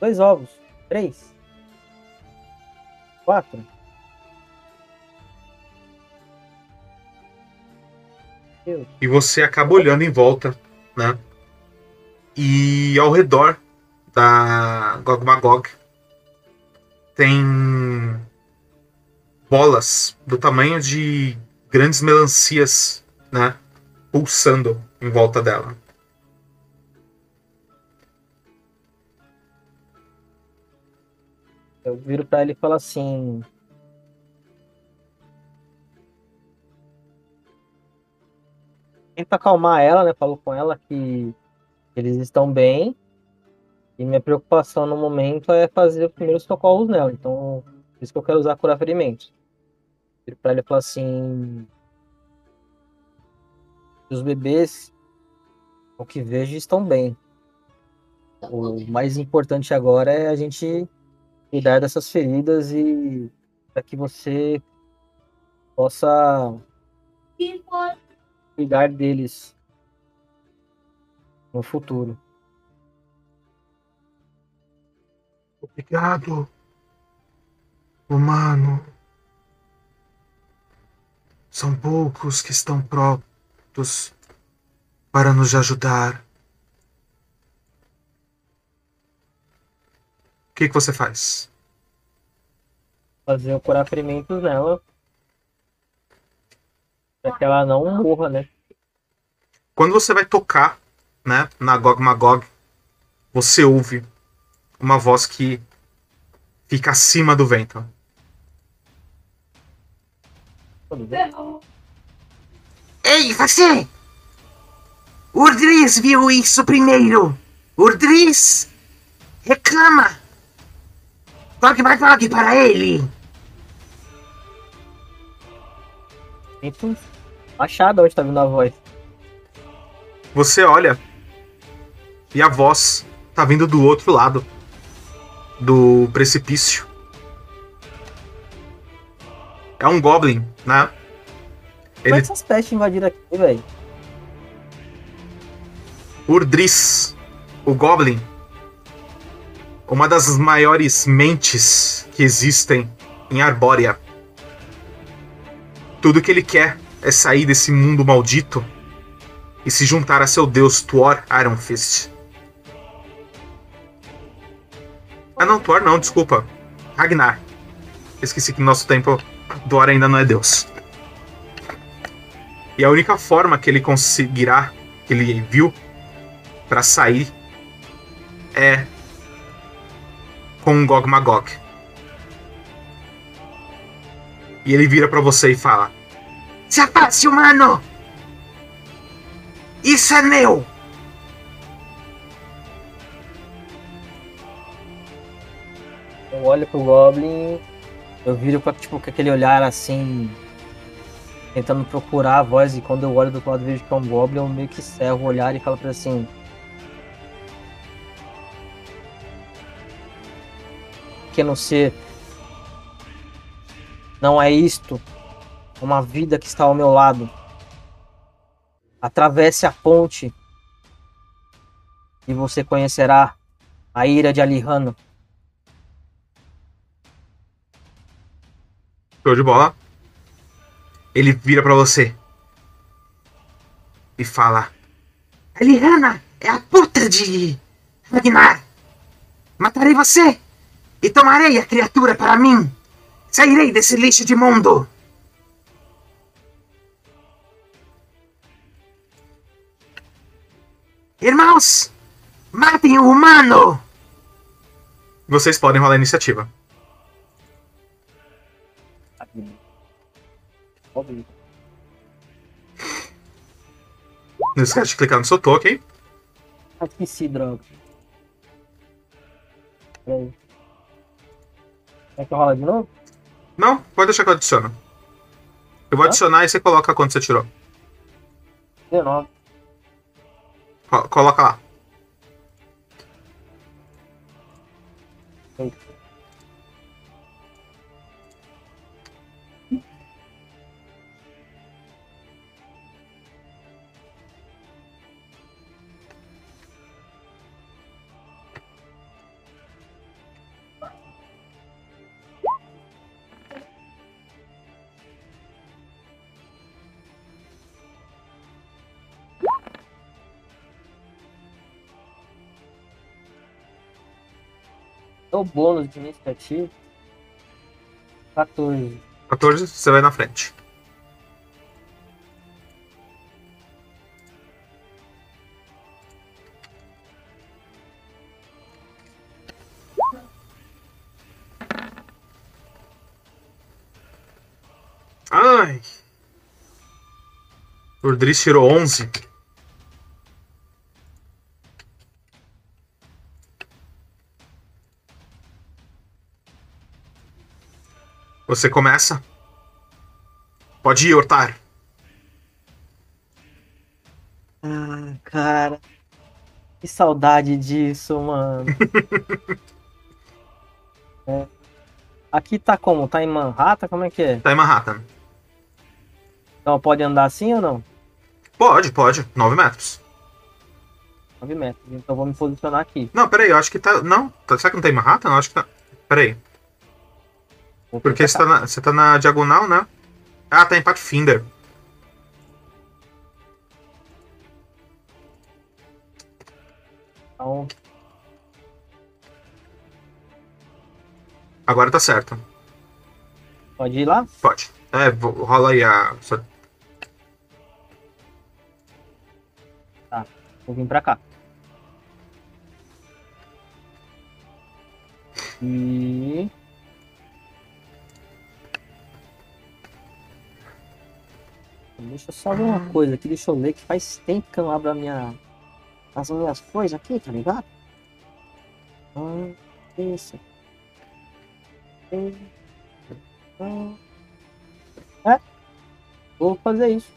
dois ovos. Três. Quatro. E você acaba olhando em volta, né? E ao redor da Gog Magog tem bolas do tamanho de grandes melancias, né? Pulsando em volta dela. Eu viro pra ele e falo assim. Tento acalmar ela, né? Falo com ela que eles estão bem. E minha preocupação no momento é fazer os primeiros socorros nela. Então, por isso que eu quero usar curar ferimentos. Viro pra ele e falo assim. Os bebês, o que vejo, estão bem. O mais importante agora é a gente cuidar dessas feridas e para que você possa cuidar deles no futuro. Obrigado, humano. São poucos que estão prontos para nos ajudar. O que, que você faz? Fazer o curar ferimentos nela. Para que ela não morra, né? Quando você vai tocar, né, na Gog Magog, você ouve uma voz que fica acima do vento. Tudo bem? Ei, você! Urdris viu isso primeiro! Urdris reclama! Gog Magog para ele! Tento achar de onde tá vindo a voz. Você olha e a voz tá vindo do outro lado do precipício. É um goblin, né? Como é Ele que essas pestes invadiram aqui, velho? Urdris, o Goblin, uma das maiores mentes que existem em Arbórea. Tudo que ele quer é sair desse mundo maldito e se juntar a seu deus Tuor Ironfist. Ah não, Tuor não, desculpa. Ragnar. Esqueci que no nosso tempo Tuor ainda não é deus. E a única forma que ele conseguirá, que ele viu, para sair é com um Gog Magog. E ele vira para você e fala: Se afaste, humano! Isso é meu! Olho pro Goblin, eu viro com, tipo, com aquele olhar assim, tentando procurar a voz, e quando eu olho do outro lado vejo que é um Goblin, eu meio que cerro o olhar e falo pra ele assim. Pequeno ser, não é isto, uma vida que está ao meu lado. Atravesse a ponte e você conhecerá a ira de Alihano. Show de bola. Ele vira para você. E fala. Eliana é a puta de Ragnar. Matarei você e tomarei a criatura para mim. Sairei desse lixo de mundo. Irmãos, matem o humano! Vocês podem rolar a iniciativa. Óbvio. Não esquece de clicar no seu token. Ah, esqueci, droga. Peraí. Quer que eu rola de novo? Não, pode deixar que eu adiciono. Eu vou adicionar e você coloca quanto você tirou. 19. Co- Coloca lá. O bônus de iniciativa. 14. 14, você vai na frente. Ai. Urdris tirou 11. Você começa. Pode ir, Ortar. Ah, cara. Que saudade disso, mano. É. Aqui tá como? Tá em Manhattan? Como é que é? Tá em Manhattan. Então pode andar assim ou não? Pode, pode. 9 metros. 9 metros. Então vou me posicionar aqui. Não, peraí, eu acho que tá. Não, tá, será que não tá em Manhattan? Eu acho que tá. Peraí. Vou Porque você tá, na, você tá na diagonal, né? Ah, tá em Pathfinder. Então, Agora tá certo. pode ir lá? Pode. É, rola aí a. sua- Vou vir pra cá. E. Deixa eu só ver uma coisa aqui, deixa eu ler que faz tempo que eu não abro a minha. as minhas coisas aqui, tá ligado? Ah, isso. É. Vou fazer isso.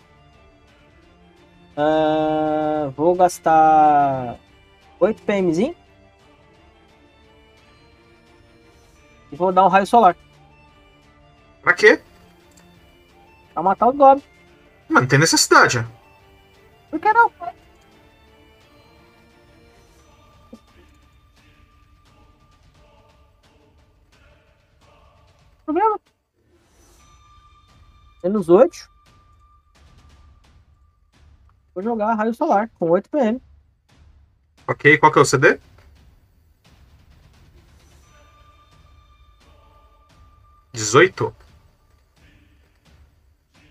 Ah, vou gastar 8 PMzinho. E vou dar um raio solar. Pra quê? Pra matar os goblins. Mas não tem necessidade. Por que não? Problema. Menos 8. Vou jogar raio solar com 8 PM. Ok, qual que é o CD? Dezoito.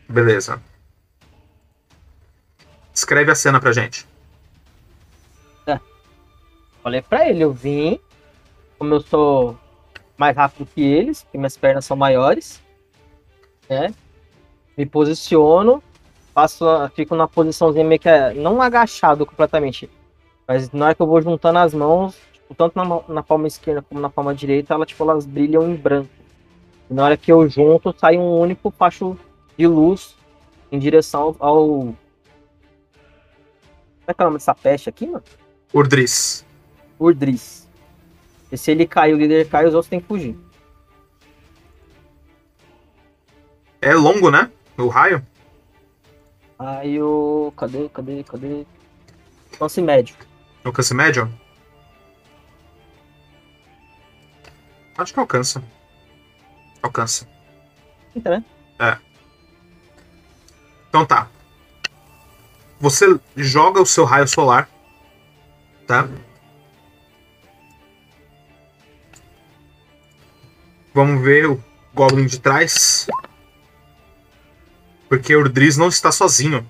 Beleza. Escreve a cena pra gente. Falei pra ele, eu vim. Como eu sou mais rápido que eles, porque minhas pernas são maiores, né? Me posiciono, faço, fico na posiçãozinha meio que é, não agachado completamente, mas na hora que eu vou juntando as mãos, tipo, tanto na, na palma esquerda como na palma direita, ela, tipo, elas brilham em branco. E na hora que eu junto, sai um único facho de luz em direção ao. É que é o nome dessa peste aqui, mano? Urdris. Urdris. E se ele cai, o líder cai, os outros têm que fugir. É longo, né? O raio? Aí o. Cadê, cadê, cadê? Alcance médio. Alcance médio? Acho que alcança. Alcança. Eita, né? Então tá. Você joga o seu raio solar. Tá? Vamos ver o Goblin de trás. Porque o Urdris não está sozinho.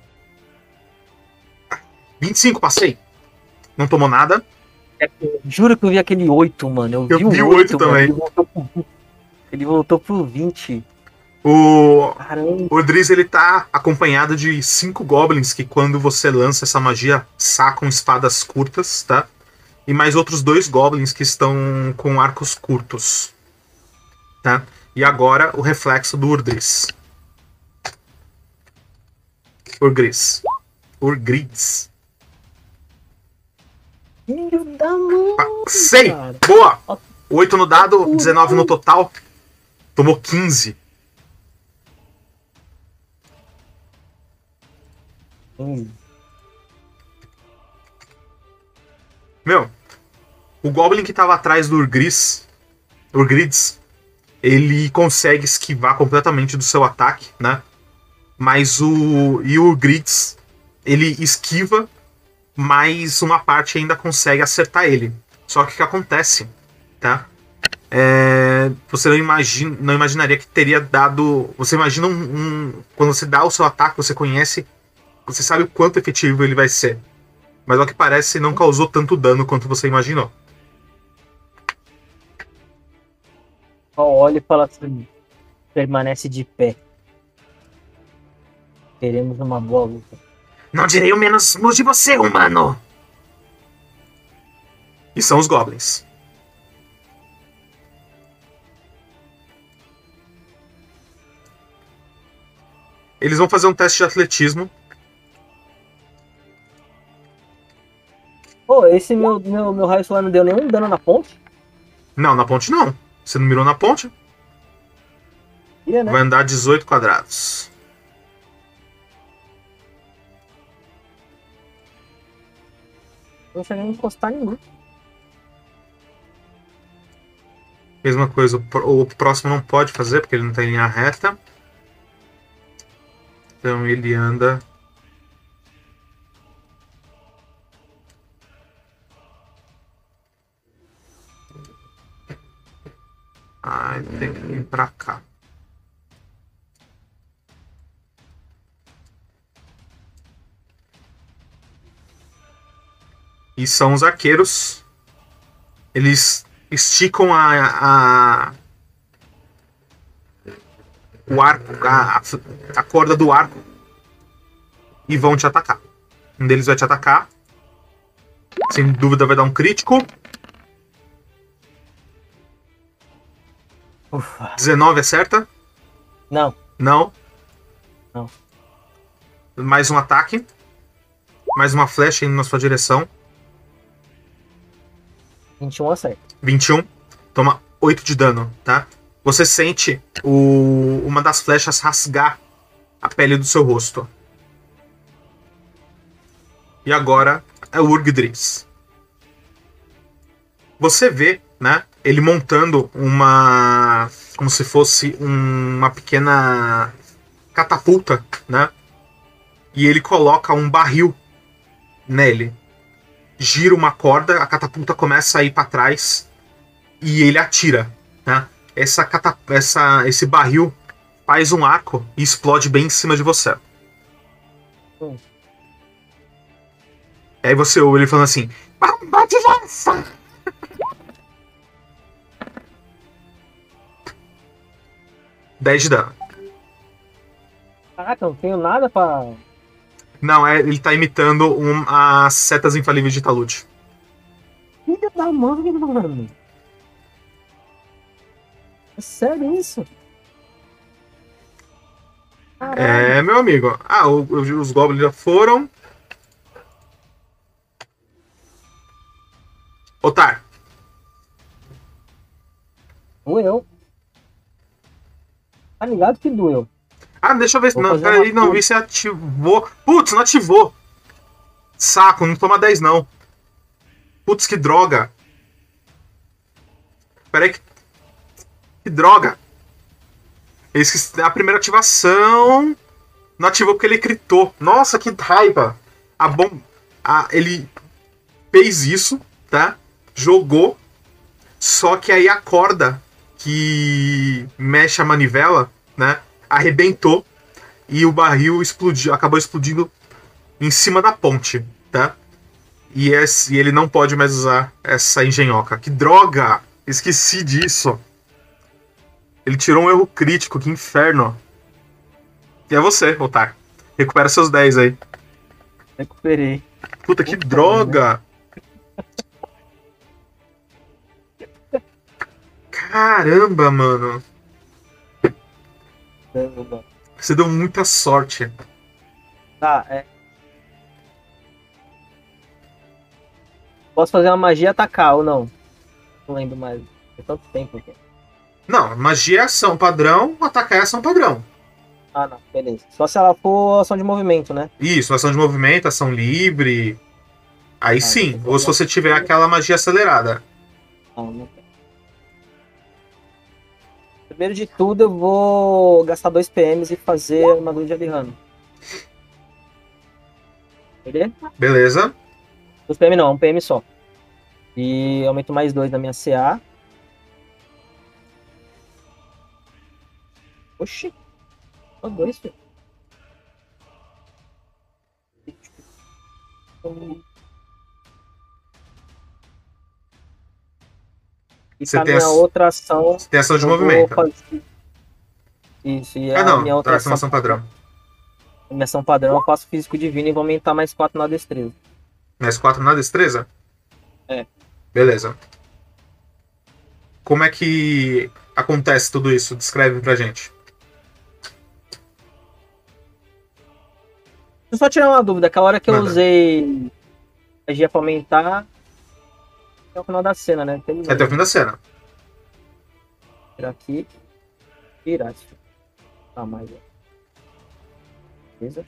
25, passei. Não tomou nada. Juro que eu vi aquele 8, mano. Eu, Eu vi o vi o 8, oito mano. também. Ele voltou pro 20. Ele voltou pro 20. O, Caramba. o Driz ele tá acompanhado de cinco goblins que, quando você lança essa magia, sacam espadas curtas, tá? E mais outros dois goblins que estão com arcos curtos, tá? E agora o reflexo do Urdris. Urgris. Urgris. Filho da mãe. Sei! cara. Boa! 8 no dado, 19 no total. Tomou 15. Hum. Meu, o Goblin que tava atrás do Urgris, Urgrids, ele consegue esquivar completamente do seu ataque, né? Mas o. E o Urgrids, ele esquiva, mas uma parte ainda consegue acertar ele. Só que o que acontece, tá? É, você não, imagina, não imaginaria que teria dado. Você imagina um, um- Quando você dá o seu ataque, você conhece. Você sabe o quanto efetivo ele vai ser. Mas ao que parece, não causou tanto dano quanto você imaginou. Só olha e fala assim: permanece de pé. Teremos uma boa luta. Não direi o menos de você, humano. E são os Goblins. Eles vão fazer um teste de atletismo. Pô, esse meu, meu, meu raio solar não deu nenhum dano na ponte? Não, na ponte não. Você não mirou na ponte? Né? Vai andar 18 quadrados. Não cheguei a encostar mim. Mesma coisa, o o próximo não pode fazer porque ele não tá em linha reta. Então ele anda. Ai, tem que vir pra cá. E são os arqueiros. Eles esticam a, a o arco, a, a corda do arco e vão te atacar. Um deles vai te atacar. Sem dúvida vai dar um crítico. Ufa. 19 acerta? Não. Não. Não. Mais um ataque. Mais uma flecha indo na sua direção. 21 acerta. 21. Toma 8 de dano, tá? Você sente o, uma das flechas rasgar a pele do seu rosto. E agora é o Urgdris. Você vê, né? Ele montando uma. Como se fosse um- uma pequena catapulta, né? E ele coloca um barril nele. Gira uma corda, a catapulta começa a ir para trás e ele atira, né? Essa, cata- essa esse barril faz um arco e explode bem em cima de você. Hum. Aí você ouve ele falando assim: Bomba de lança. "10 de dano. Caraca, eu não tenho nada pra. Não, é, ele tá imitando um, as setas infalíveis de Talude. Filho da mãe, mano. É sério isso? Caralho. É, meu amigo. Ah, o- os goblins já foram. Otar, Doeu. Tá ligado que doeu. Ah, deixa eu ver. se- Vou Não, peraí, não vi se ativou. Putz, não ativou. Saco, não toma 10 não. Putz, que droga. Peraí que. Que droga. Esqueci a primeira ativação. Não ativou porque ele gritou. Nossa, que raiva. A bom. A, ele fez isso, tá? Jogou. Só que aí a corda que mexe a manivela, né? Arrebentou e o barril explodiu, acabou explodindo em cima da ponte, tá? E, esse- e ele não pode mais usar essa engenhoca. Que droga! Esqueci disso. Ele tirou um erro crítico, que inferno. E é você, Otar. Recupera seus 10 aí. Recuperei. Puta, que droga! Caramba, mano. Você deu muita sorte. Tá, é. Posso fazer uma magia e atacar ou não? Não lembro mais. Tem tanto tempo aqui. Não, magia é ação padrão, atacar é ação padrão. Ah, não, beleza. Só se ela for ação de movimento, né? Isso, ação de movimento, ação livre. Aí sim, então ou se você tiver aquela magia acelerada. Não, não tem. Primeiro de tudo, eu vou gastar dois PMs e fazer armadura de Alihano. Beleza? Beleza? Dois PM não, um PM só. E aumento mais dois na minha CA. Oxi. Só dois, filho. E Você a tem minha outra ação. Você tem ação de movimento. fazer- Isso, e Ah, a não, minha tá, outra essa é uma ação padrão. minha ação padrão eu faço físico divino e vou aumentar mais 4 na destreza. Mais 4 na destreza? É. Beleza. Como é que acontece tudo isso? Descreve pra gente. Deixa eu só tirar uma dúvida. Aquela hora que eu usei magia pra aumentar. É o final da cena, né? Tem É até o fim da cena. tirar aqui. Tirar. Tá mais. ó. Beleza?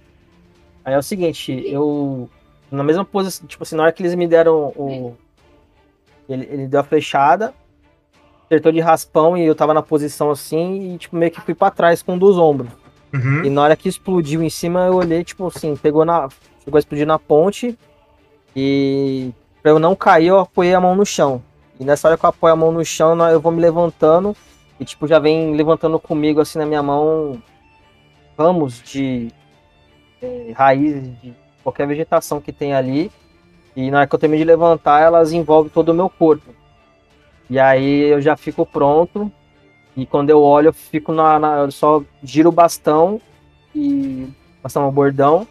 Aí é o seguinte, eu. Na mesma posição, tipo assim, na hora que eles me deram o. Ele, ele deu a flechada, acertou de raspão e eu tava na posição assim e, tipo, meio que fui pra trás com um dos ombros. Uhum. E na hora que explodiu em cima, eu olhei, tipo assim, pegou na. Chegou a explodir na ponte. E pra eu não cair, eu apoiei a mão no chão. E nessa hora que eu apoio a mão no chão, eu vou me levantando. E tipo, já vem levantando comigo assim na minha mão ramos de eh, raízes de qualquer vegetação que tem ali. E na hora que eu termino de levantar, elas envolvem todo o meu corpo. E aí eu já fico pronto. E quando eu olho, eu fico na. na- eu só giro o bastão e. Bastão o bordão.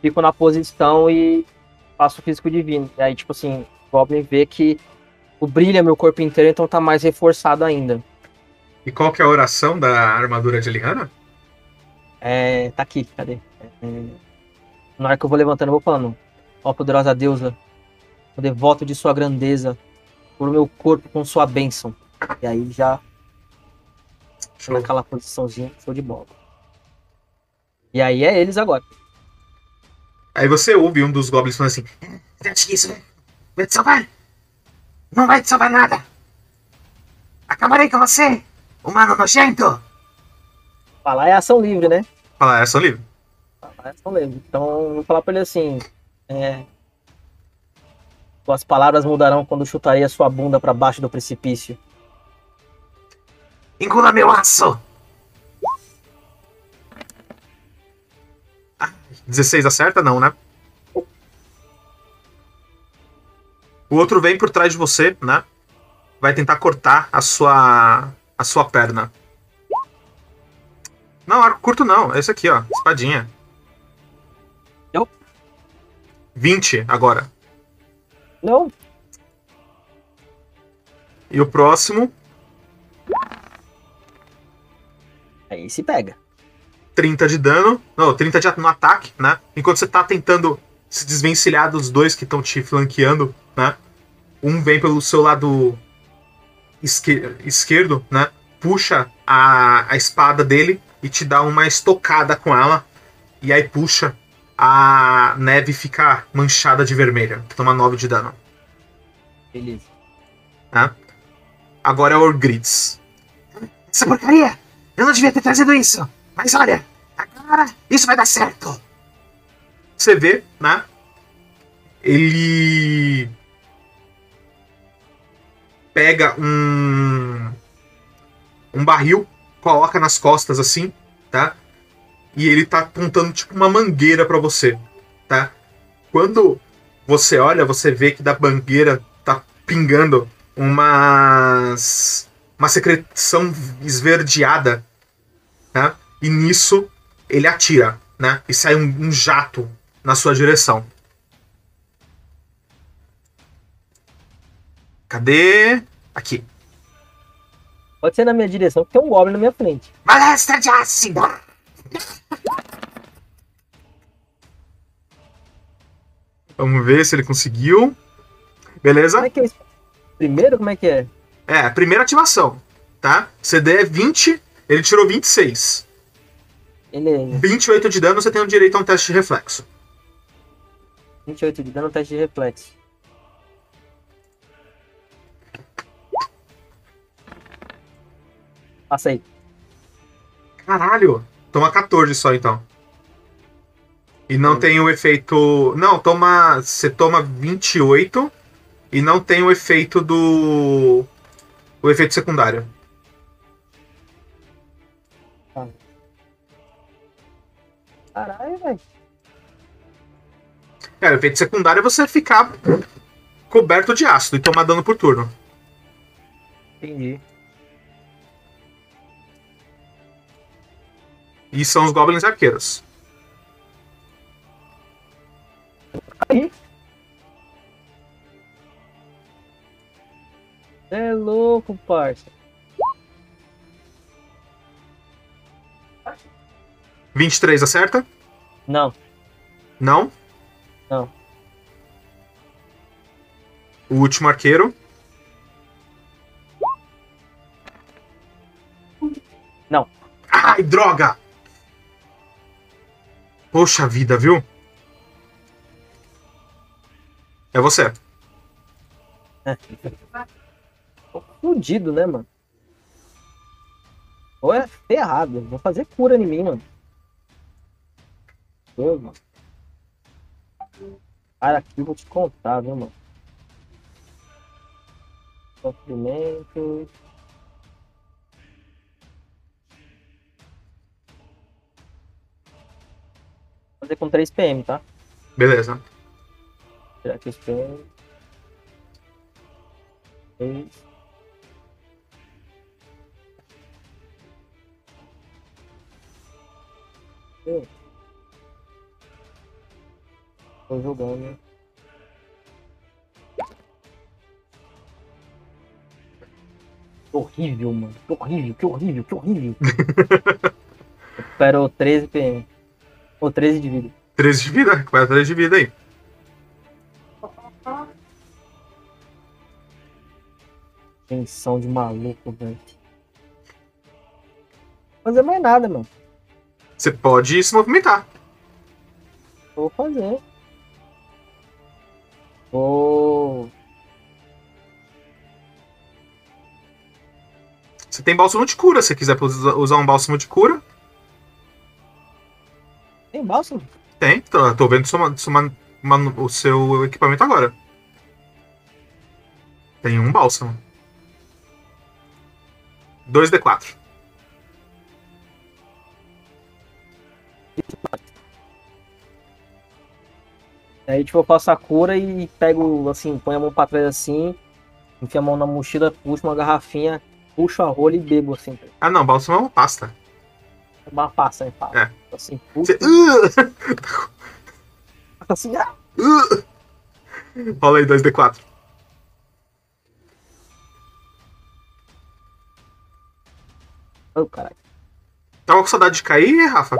Fico na posição e faço o físico divino. E aí, tipo assim, o Goblin vê que o brilha meu corpo inteiro, então tá mais reforçado ainda. E qual que é a oração da armadura de Eliana? É. Tá aqui, cadê? É, na hora que eu vou levantando, eu vou falando. Ó poderosa deusa, o devoto de sua grandeza, por meu corpo com sua bênção. E aí já Show. naquela posiçãozinha, show de bola. E aí é eles agora. Aí você ouve um dos goblins falando assim: acha que isso vai te salvar? Não vai te salvar nada. Acabarei com você, humano nojento. Falar é ação livre, né? Fala, é só livre. Falar é ação livre. Então eu vou falar pra ele assim. É, Suas palavras mudarão quando chutarei a sua bunda pra baixo do precipício. Engula meu aço. 16 acerta? Não, né? O outro vem por trás de você, né? Vai tentar cortar a sua a sua perna. Não, arco curto não. É esse aqui, ó. Espadinha. Eu? 20 agora. Não, E o próximo, aí se pega. 30 de dano. Não, 30 de at- no ataque, né? Enquanto você tá tentando se desvencilhar dos dois que estão te flanqueando, né? Um vem pelo seu lado esque- esquerdo, né? Puxa a, a espada dele e te dá uma estocada com ela. E aí puxa, a neve fica manchada de vermelho. Toma 9 de dano. Beleza. Agora é o Orgrids. Essa porcaria. Eu não devia ter trazido isso. Mas olha, agora isso vai dar certo. Você vê, né? Ele pega um um barril, coloca nas costas assim, tá? E ele tá apontando tipo uma mangueira pra você, tá? Quando você olha, você vê que da mangueira tá pingando umas. uma secreção esverdeada. Né? E nisso ele atira, né? E sai um, um jato na sua direção. Cadê? Aqui. Pode ser na minha direção, porque tem um Goblin na minha frente. Balestra de ácido! Vamos ver se ele conseguiu. Beleza? Como é que é isso? Primeiro, como é que é? É, primeira ativação, tá? CD é 20, ele tirou 26. Beleza. 28 de dano, você tem o direito a um teste de reflexo. 28 de dano, teste de reflexo. Passa aí. Caralho! Toma 14 só então. E não Hum. tem o efeito. Não, toma. Você toma 28 e não tem o efeito do. O efeito secundário. Caralho, velho. Cara, o efeito secundário é você ficar coberto de ácido e tomar dano por turno. Entendi. E são os goblins arqueiros. Aí. É louco, parça. 23 acerta? Não, Não? Não. O último arqueiro. Não. Ai, droga! Poxa vida, viu? É você. tô fudido, né, mano? Ou é ferrado. Vou fazer cura em mim, mano. Ô, mano. Cara, aqui eu vou te contar, viu, mano? Sofrimento. Fazer com 3 PM, tá? Beleza. Tirar aqui os PM. 3. Tô jogando. Que horrível, mano. Que horrível, que horrível, que horrível. Recupero 13 PM. Ou 13 de vida. 13 de vida. Recupera 13 de vida aí. Tensão de maluco, velho. Fazer mais nada, mano. Você pode se movimentar. Vou fazer. Você tem bálsamo de cura. Se quiser usa- usar um bálsamo de cura, Tem bálsamo? tem. Tô, tô vendo sua, sua- o seu equipamento agora. Tem um bálsamo. 2d4. Aí, tipo, eu faço a cura e pego, assim, põe a mão pra trás assim, enfio a mão na mochila, puxo uma garrafinha, puxo a rola e bebo, assim. Ah, não. Bálsamo é uma pasta. Uma passa, né? Fala. É. Assim, puxo, Você... Uh! assim, ah! Rola aí 2d4. oh, caralho. Tava com saudade de cair, Rafa?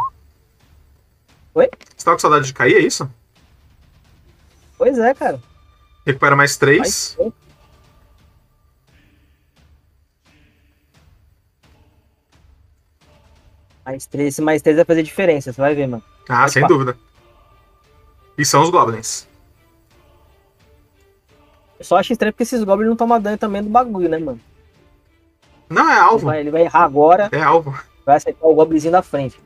Oi? Você tava com saudade de cair, é isso? Pois é, cara. Recupera mais Faz 3. tempo. Mais três, esse mais três vai fazer diferença, você vai ver, mano. Ah, sem dúvida. E são os goblins. Eu só acho estranho porque esses goblins não tomam dano também do bagulho, né, mano? Não, é Ele alvo. vai, ele vai errar agora, É alvo. vai acertar o goblinzinho da frente.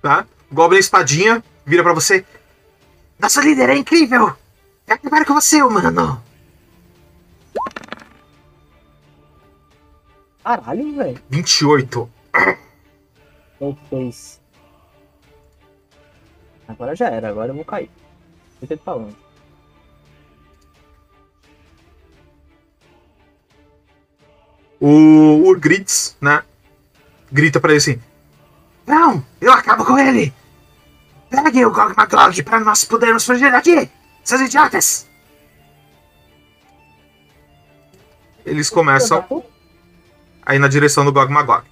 Tá? Goblin espadinha, vira pra você. Nosso líder é incrível! É com você, humano! Caralho, velho. 28. Eu então fez. Agora já era, agora eu vou cair. Eu tô falando. O grits, né? Grita pra ele assim: Não, eu acabo com ele! Pegue o Gog Magog pra nós podermos fugir daqui! Seus idiotas. Eles começam a ir na direção do Gog Magog.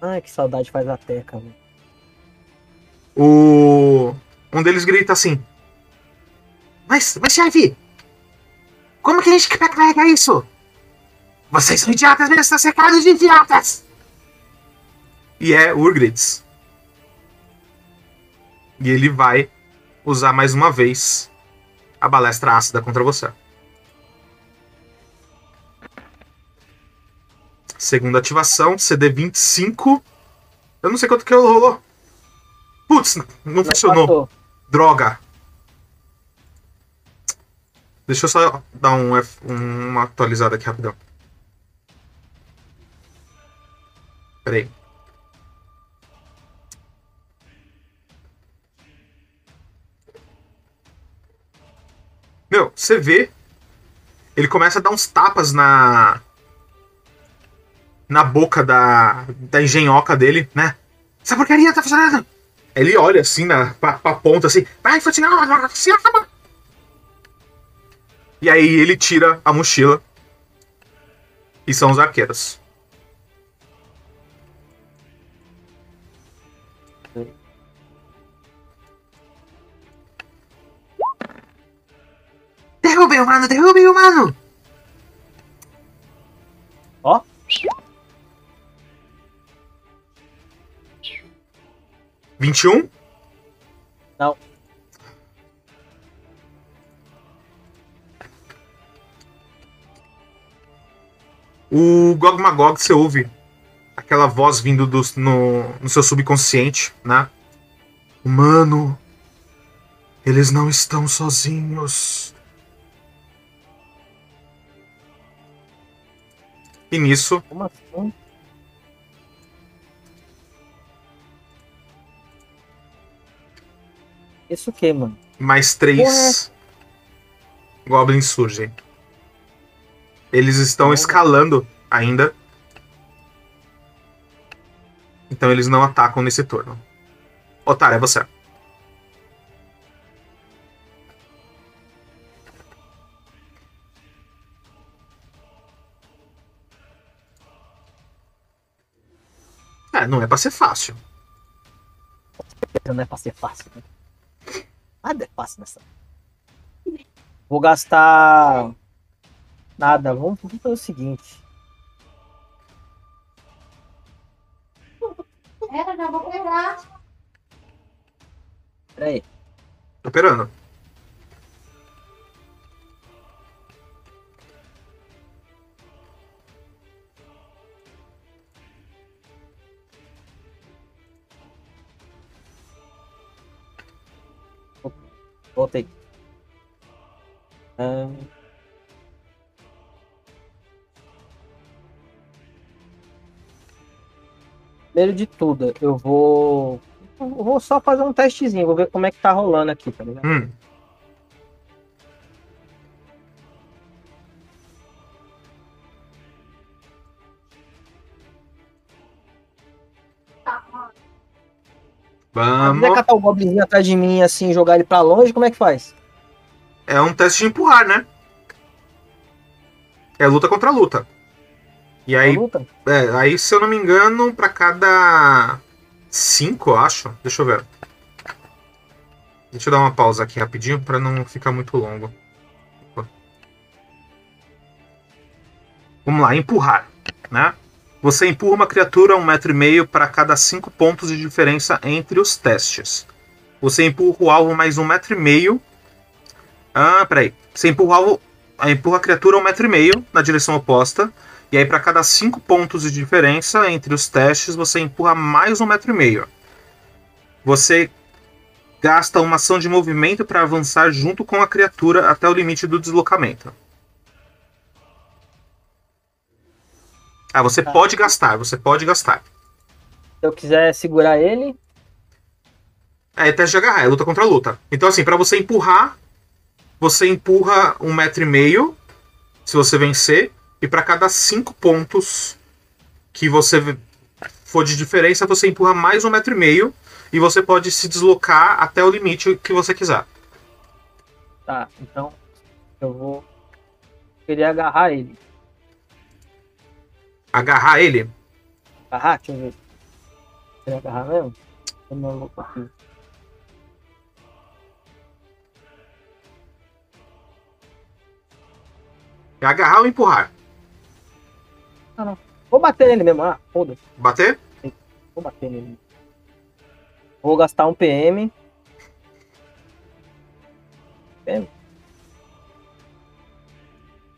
Ai, que saudade faz a teca, mano. O. Um deles grita assim: Mas, mas chefe, como que a gente carrega isso? Vocês são idiotas mesmo, estão cercados de idiotas. E é Urgritz. E ele vai usar mais uma vez a balestra ácida contra você. Segunda ativação, CD 25. Eu não sei quanto que rolou. Putz, não funcionou. Passou. Droga. Deixa eu só dar um, F- um- uma atualizada aqui rapidão. Peraí. Meu, você vê. Ele começa a dar uns tapas na. Na boca da. Da engenhoca dele, né? Essa porcaria tá funcionando. Ele olha assim na, pra, pra ponta assim. Vai funcionar, se acaba. E aí ele tira a mochila. E são os arqueiros. Derrubem o mano, derrubem o mano. Ó. Vinte e um? Não. O Gog Magog, você ouve aquela voz vindo do, no, no seu subconsciente, né? Humano, eles não estão sozinhos. E nisso, Como assim? Isso o que, mano? mais três goblins surgem. Eles estão escalando ainda. Então eles não atacam nesse turno. Otário, é você. É, não é pra ser fácil. Não é pra ser fácil. Né? Nada é fácil nessa. Vou gastar. Nada. Vamos vamos fazer o seguinte. Era, já vou pegar. Pera aí. Tô operando. Voltei. Ah, Primeiro de tudo, eu vou. Eu vou só fazer um testezinho, vou ver como é que tá rolando aqui, tá ligado? Hum. Se Vamos. catar o goblinzinho atrás de mim assim, jogar ele pra longe, como é que faz? É um teste de empurrar, né? É luta contra luta. E Na aí, luta? é, aí, se eu não me engano, pra cada cinco, eu acho. Deixa eu ver. Deixa eu dar uma pausa aqui rapidinho pra não ficar muito longo. Vamos lá, empurrar, né? Você empurra uma criatura a um metro e meio para cada cinco pontos de diferença entre os testes. Você empurra o alvo mais um metro e meio. Ah, peraí. Você empurra o alvo. Empurra a criatura um metro e meio na direção oposta. E aí, para cada cinco pontos de diferença entre os testes, você empurra mais um metro e meio. Você gasta uma ação de movimento para avançar junto com a criatura até o limite do deslocamento. Ah, você Tá. pode gastar, você pode gastar. Se eu quiser segurar ele, É, teste de agarrar, é luta contra luta. Então, assim, pra você empurrar, você empurra um metro e meio se você vencer. E para cada cinco pontos que você for de diferença, você empurra mais um metro e meio. E você pode se deslocar até o limite que você quiser. Tá, então eu vou querer agarrar ele. Agarrar ele. Agarrar? Deixa eu ver. Querer agarrar mesmo? Eu não vou conseguir. É agarrar ou empurrar? Vou bater nele mesmo. Ah, foda-se. Bater? Vou bater nele. Vou gastar um PM. PM?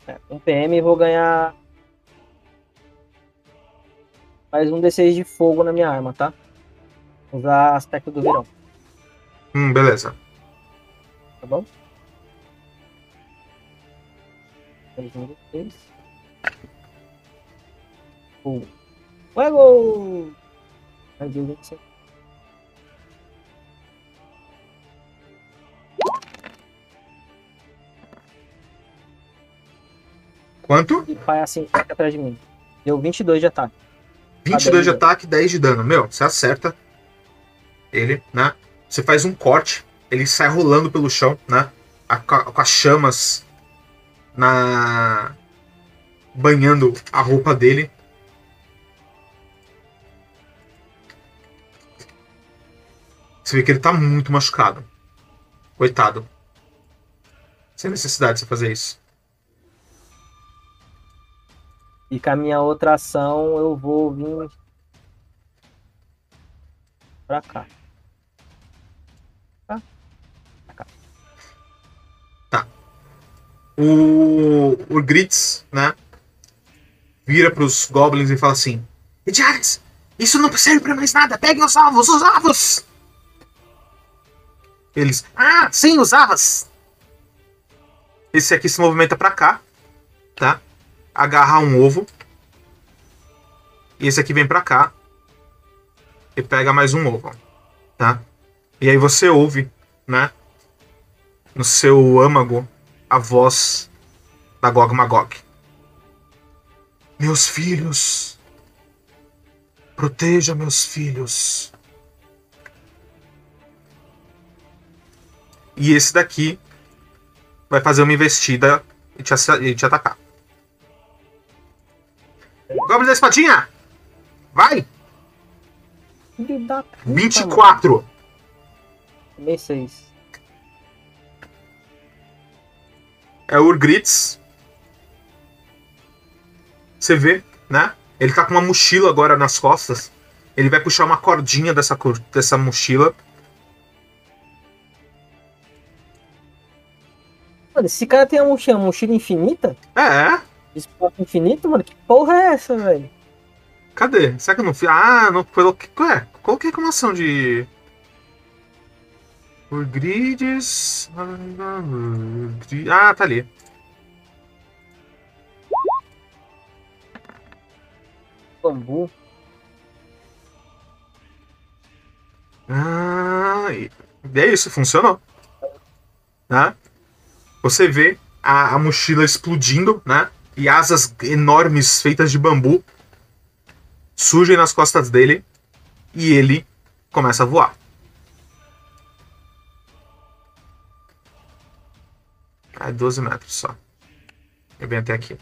É, um PM e vou ganhar mais um D6 de fogo na minha arma, tá? Usar aspecto do verão, Hum, beleza. tá bom? Mais um D6. Fogo. Fuego! Ai, Deus do céu. Quanto? E pai assim atrás de mim. Deu 22 de ataque. 22 de ataque, 10 de dano. Meu, você acerta ele, né? Você faz um corte, ele sai rolando pelo chão, né? A- com as chamas na banhando a roupa dele. Você vê que ele tá muito machucado. Coitado. Sem necessidade de você fazer isso. E com a minha outra ação eu vou vir pra cá. O, o Gritz, né? Vira pros goblins e fala assim: Ediares, isso não serve pra mais nada. Peguem os alvos, os alvos. Eles. Ah, sim, os alvos. Esse aqui se movimenta pra cá, tá? Agarra um ovo. E esse aqui vem pra cá. E pega mais um ovo, tá? E aí você ouve, né? No seu âmago, a voz da Gog Magog. Meus filhos. Proteja meus filhos. E esse daqui vai fazer uma investida e te, e te atacar. Goblin da espadinha! Vai! Filho da puta, 24! mano. Tomei 6. É o Urgritz. Você vê, né? Ele tá com uma mochila agora nas costas. Ele vai puxar uma cordinha dessa, dessa mochila. Mano, esse cara tem uma mochila, uma mochila infinita? É, Espaço infinito, mano? Que porra é essa, velho? cadê? Será que eu não fiz? Ah, não coloquei. Ué, coloquei como ação de. Urgrides. Ah, tá ali. Bambu. Ah, é isso, funcionou. Né? Você vê a, a mochila explodindo, né? E asas enormes feitas de bambu surgem nas costas dele e ele começa a voar. É 12 metros só. Eu venho até aqui.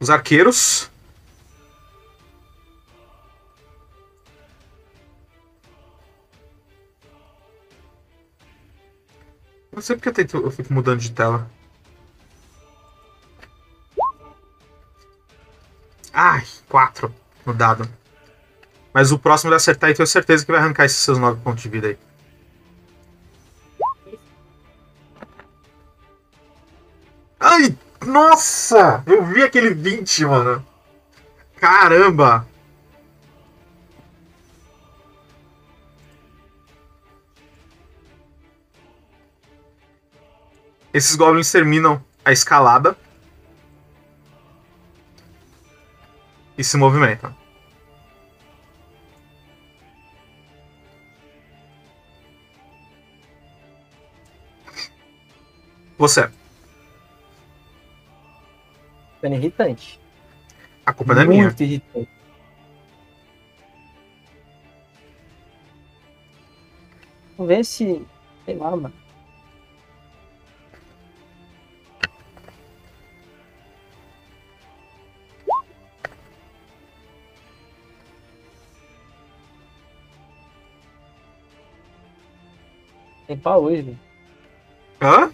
Os arqueiros Não sei porque eu, tento, eu fico mudando de tela. Ai, 4 no dado. Mas o próximo vai acertar e tenho certeza que vai arrancar esses seus 9 pontos de vida aí. Ai, nossa! Eu vi aquele 20, mano. Caramba! Esses goblins terminam a escalada e se movimentam. Você. Ficando irritante. A culpa não é minha. Muito irritante. Vamos ver se. Sei lá, mano. Tem pau hoje, velho. Hã?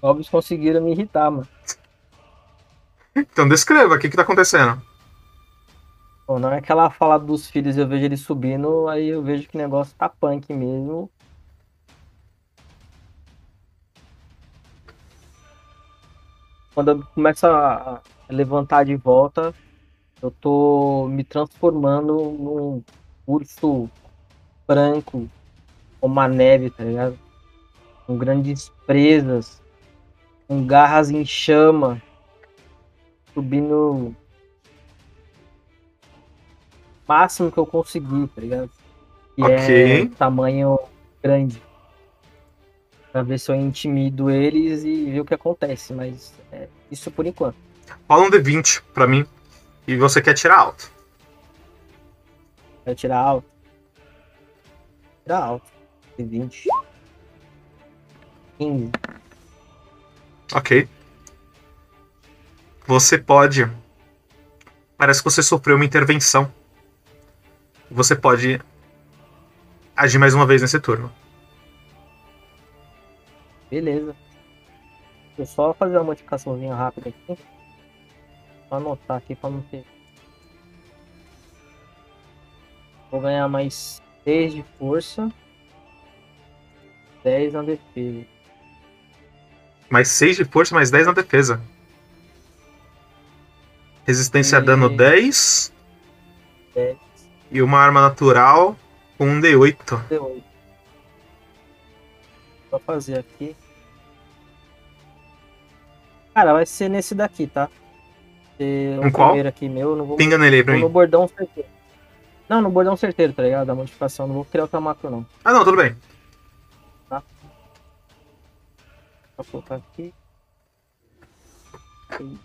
Óbvio conseguiram me irritar, mano. Então descreva, o que que tá acontecendo? Bom, não é aquela fala dos filhos, eu vejo eles subindo, aí eu vejo que o negócio tá punk mesmo. Quando eu começo a levantar de volta, eu tô me transformando num urso branco, como a neve, tá ligado? Com grandes presas, com garras em chama, subindo máximo que eu consegui, tá ligado? E Ok. é tamanho grande. Pra ver se eu intimido eles e ver o que acontece, mas é isso por enquanto. Rola um D20 pra mim. E você quer tirar alto. Vai tirar alto. Tirar alto. 20. 15. Ok. Você pode. Parece que você sofreu uma intervenção. Você pode agir mais uma vez nesse turno. Beleza. Deixa eu só fazer uma modificaçãozinha rápida aqui. Anotar aqui pra não ter. Vou ganhar mais 6 de força. 10 na defesa. Mais 6 de força, mais 10 na defesa. Resistência a E- dano 10. 10, E uma arma natural com um D8. 18. Vou fazer aqui. Cara, vai ser nesse daqui, tá? Ser Em o qual? aqui meu, não vou Pinga nele aí pra Vou no mim. bordão certeiro. Não, no bordão certeiro, tá ligado? Da modificação. Não vou criar outra macro, não. Ah, não, tudo bem. Vou colocar aqui. Aqui.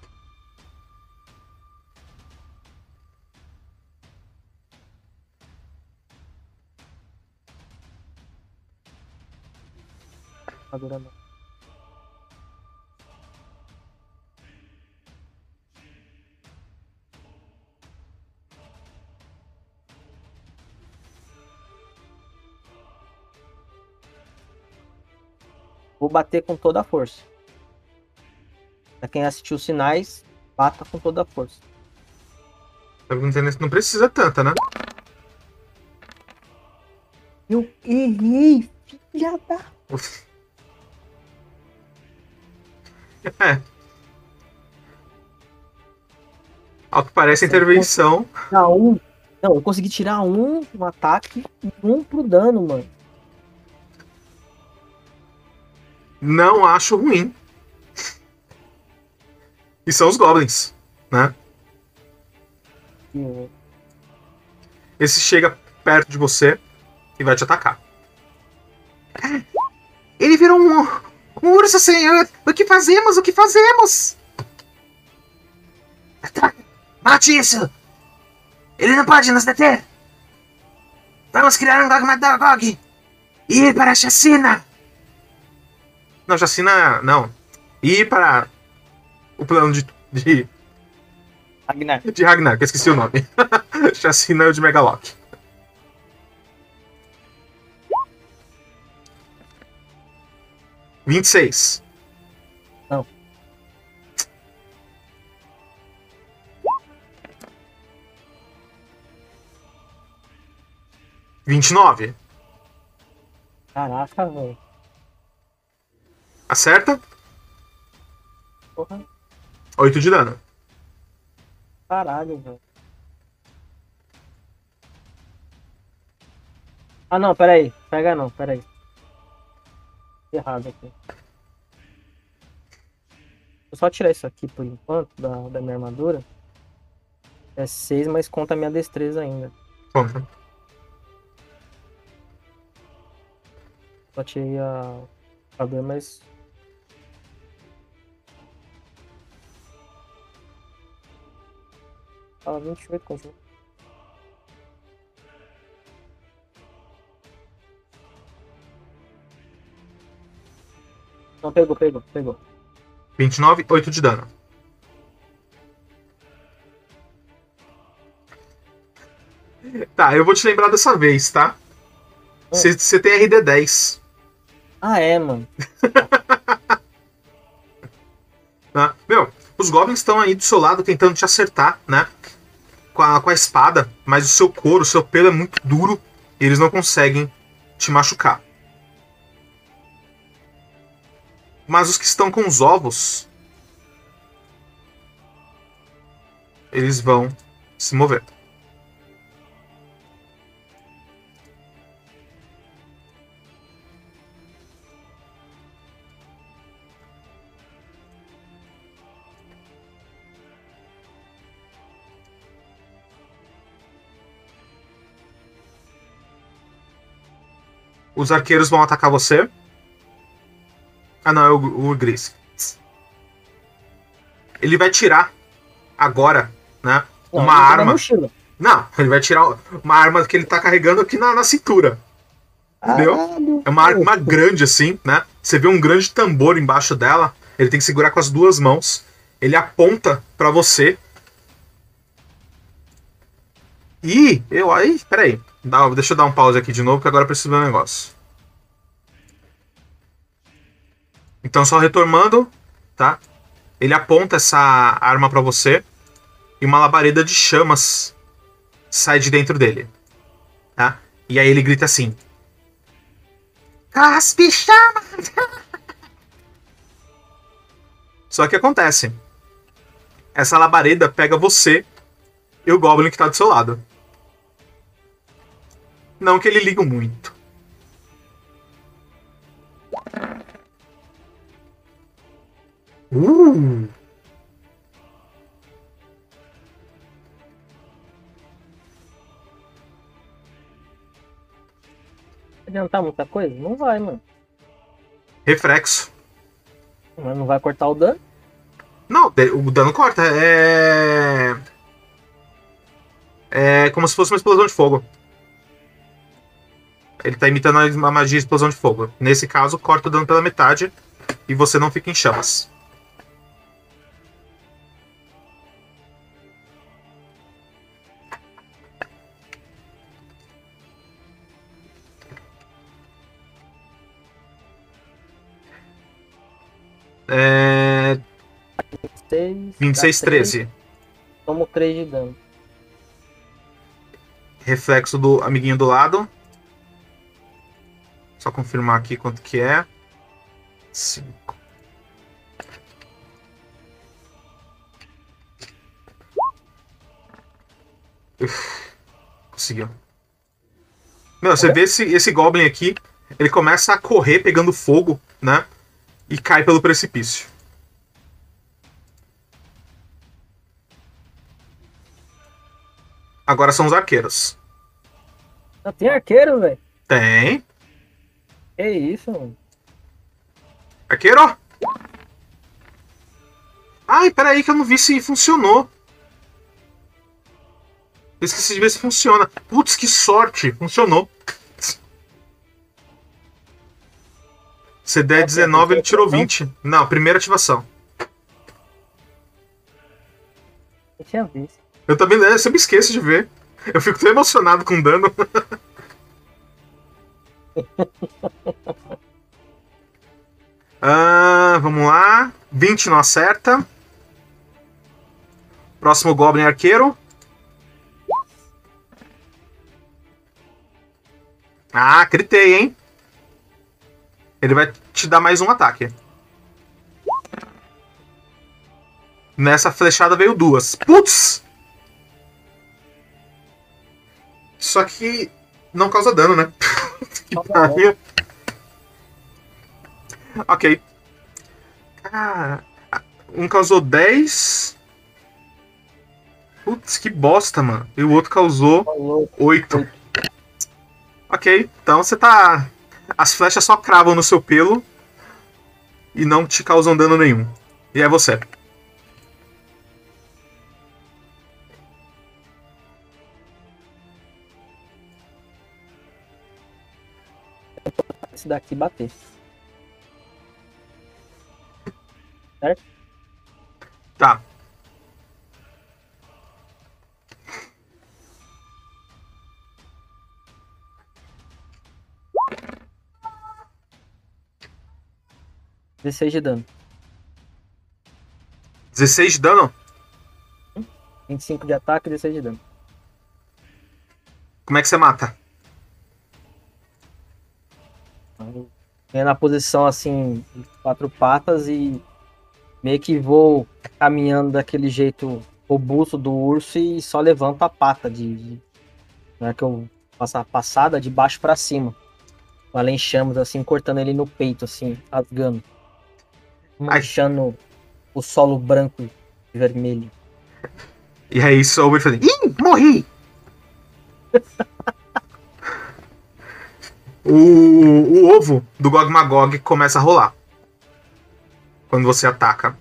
Vou bater com toda a força. Pra quem assistiu os sinais, bata com toda a força. Não Não precisa tanta, né? Eu errei, filha da. É. Ao que parece, a intervenção. Tirar um. Não, eu consegui tirar um no ataque e um pro dano, mano. Não acho ruim. E são os goblins, né? E, Esse chega perto de você e vai te atacar. Ele virou um, um urso, senhor. O que fazemos? O que fazemos? Tá, Mate isso! Ele não pode nos deter! Vamos criar um dogma Dogog! E ir para a chacina! Não, Jacina. Não. Ir para o plano de, de, Ragnar. de Ragnar, que eu esqueci o nome. Chacina é o de Megalock. Vinte e seis. Não. Vinte e nove. Caraca, velho. Acerta? Porra. 8 de dano. Caralho, velho. Ah não, peraí. Pega não, peraí. Errado aqui. Vou só tirar isso aqui por enquanto, da, da minha armadura. É 6, mas conta a minha destreza ainda. Conta. Só tirei a armadura, mas Ah, 28, continua. Não, pegou, pegou, pegou. 29, 8 de dano. Tá, eu vou te lembrar dessa vez, tá? Você tem RD10. Ah, é, mano. Tá? Meu, os goblins estão aí do seu lado tentando te acertar, né? Com a, com a espada, mas o seu couro, o seu pelo é muito duro e eles não conseguem te machucar. Mas os que estão com os ovos. Eles vão se mover. Os arqueiros vão atacar você. Ah, não, é o, o Gris. Ele vai tirar agora, né? Não, uma tá arma. Não, ele vai tirar uma arma que ele tá carregando aqui na, na cintura. Entendeu? Caralho, É uma arma grande assim, né? Você vê um grande tambor embaixo dela. Ele tem que segurar com as duas mãos. Ele aponta pra você. E eu aí, peraí. Deixa eu dar um pause aqui de novo, que agora eu preciso ver um negócio. Então, só retomando, tá? Ele aponta essa arma pra você e uma labareda de chamas sai de dentro dele, tá? E aí ele grita assim: Caspe chama! Só que acontece. Essa labareda pega você e o Goblin que tá do seu lado. Não que ele liga muito. Uh! Adiantar muita coisa? Não vai, mano. Reflexo. Mas não vai cortar o dano. Não, o dano corta. É. É como se fosse uma explosão de fogo. Ele tá imitando a magia de explosão de fogo. Nesse caso, corta o dano pela metade e você não fica em chamas. É. 26, 26, dá três, 13. Tomo 3 de dano. Reflexo do amiguinho do lado. Só confirmar aqui quanto que é. 5. Conseguiu. Meu, você vê esse, esse Goblin aqui, ele começa a correr pegando fogo, né? E cai pelo precipício. Agora são os arqueiros. Ah, tem arqueiro, velho. Tem. Que isso, mano. Arqueiro! Ai, peraí que eu não vi se funcionou. Eu esqueci de ver se funciona. Putz, que sorte! Funcionou. Se der 19, ele tirou 20. Não, primeira ativação. Eu tinha visto. Eu também eu sempre esqueço de ver. Eu fico tão emocionado com dano. Ah, vamos lá. 20 não acerta. Próximo Goblin Arqueiro. Ah, critei, hein? Ele vai te dar mais um ataque. Nessa flechada veio duas. Putz! Só que não causa dano, né? que pariu. Ok. Cara, um causou 10. Putz, que bosta, mano. E o outro causou Falou. 8. Ok, então você tá. As flechas só cravam no seu pelo e não te causam dano nenhum. E é você. Esse daqui bater. Tá. Dezesseis de dano. 16 de dano? 25 de ataque e 16 de dano. Como é que você mata? Venho na posição assim, quatro patas e meio que vou caminhando daquele jeito robusto do urso e só levanto a pata de. de não é que eu faço a passada de baixo pra cima. Além chamas assim, cortando ele no peito, assim, rasgando. Manchando o solo branco e vermelho. E aí soube ele fazendo. Ih, morri! O, o ovo do Gog Magog começa a rolar. Quando você ataca.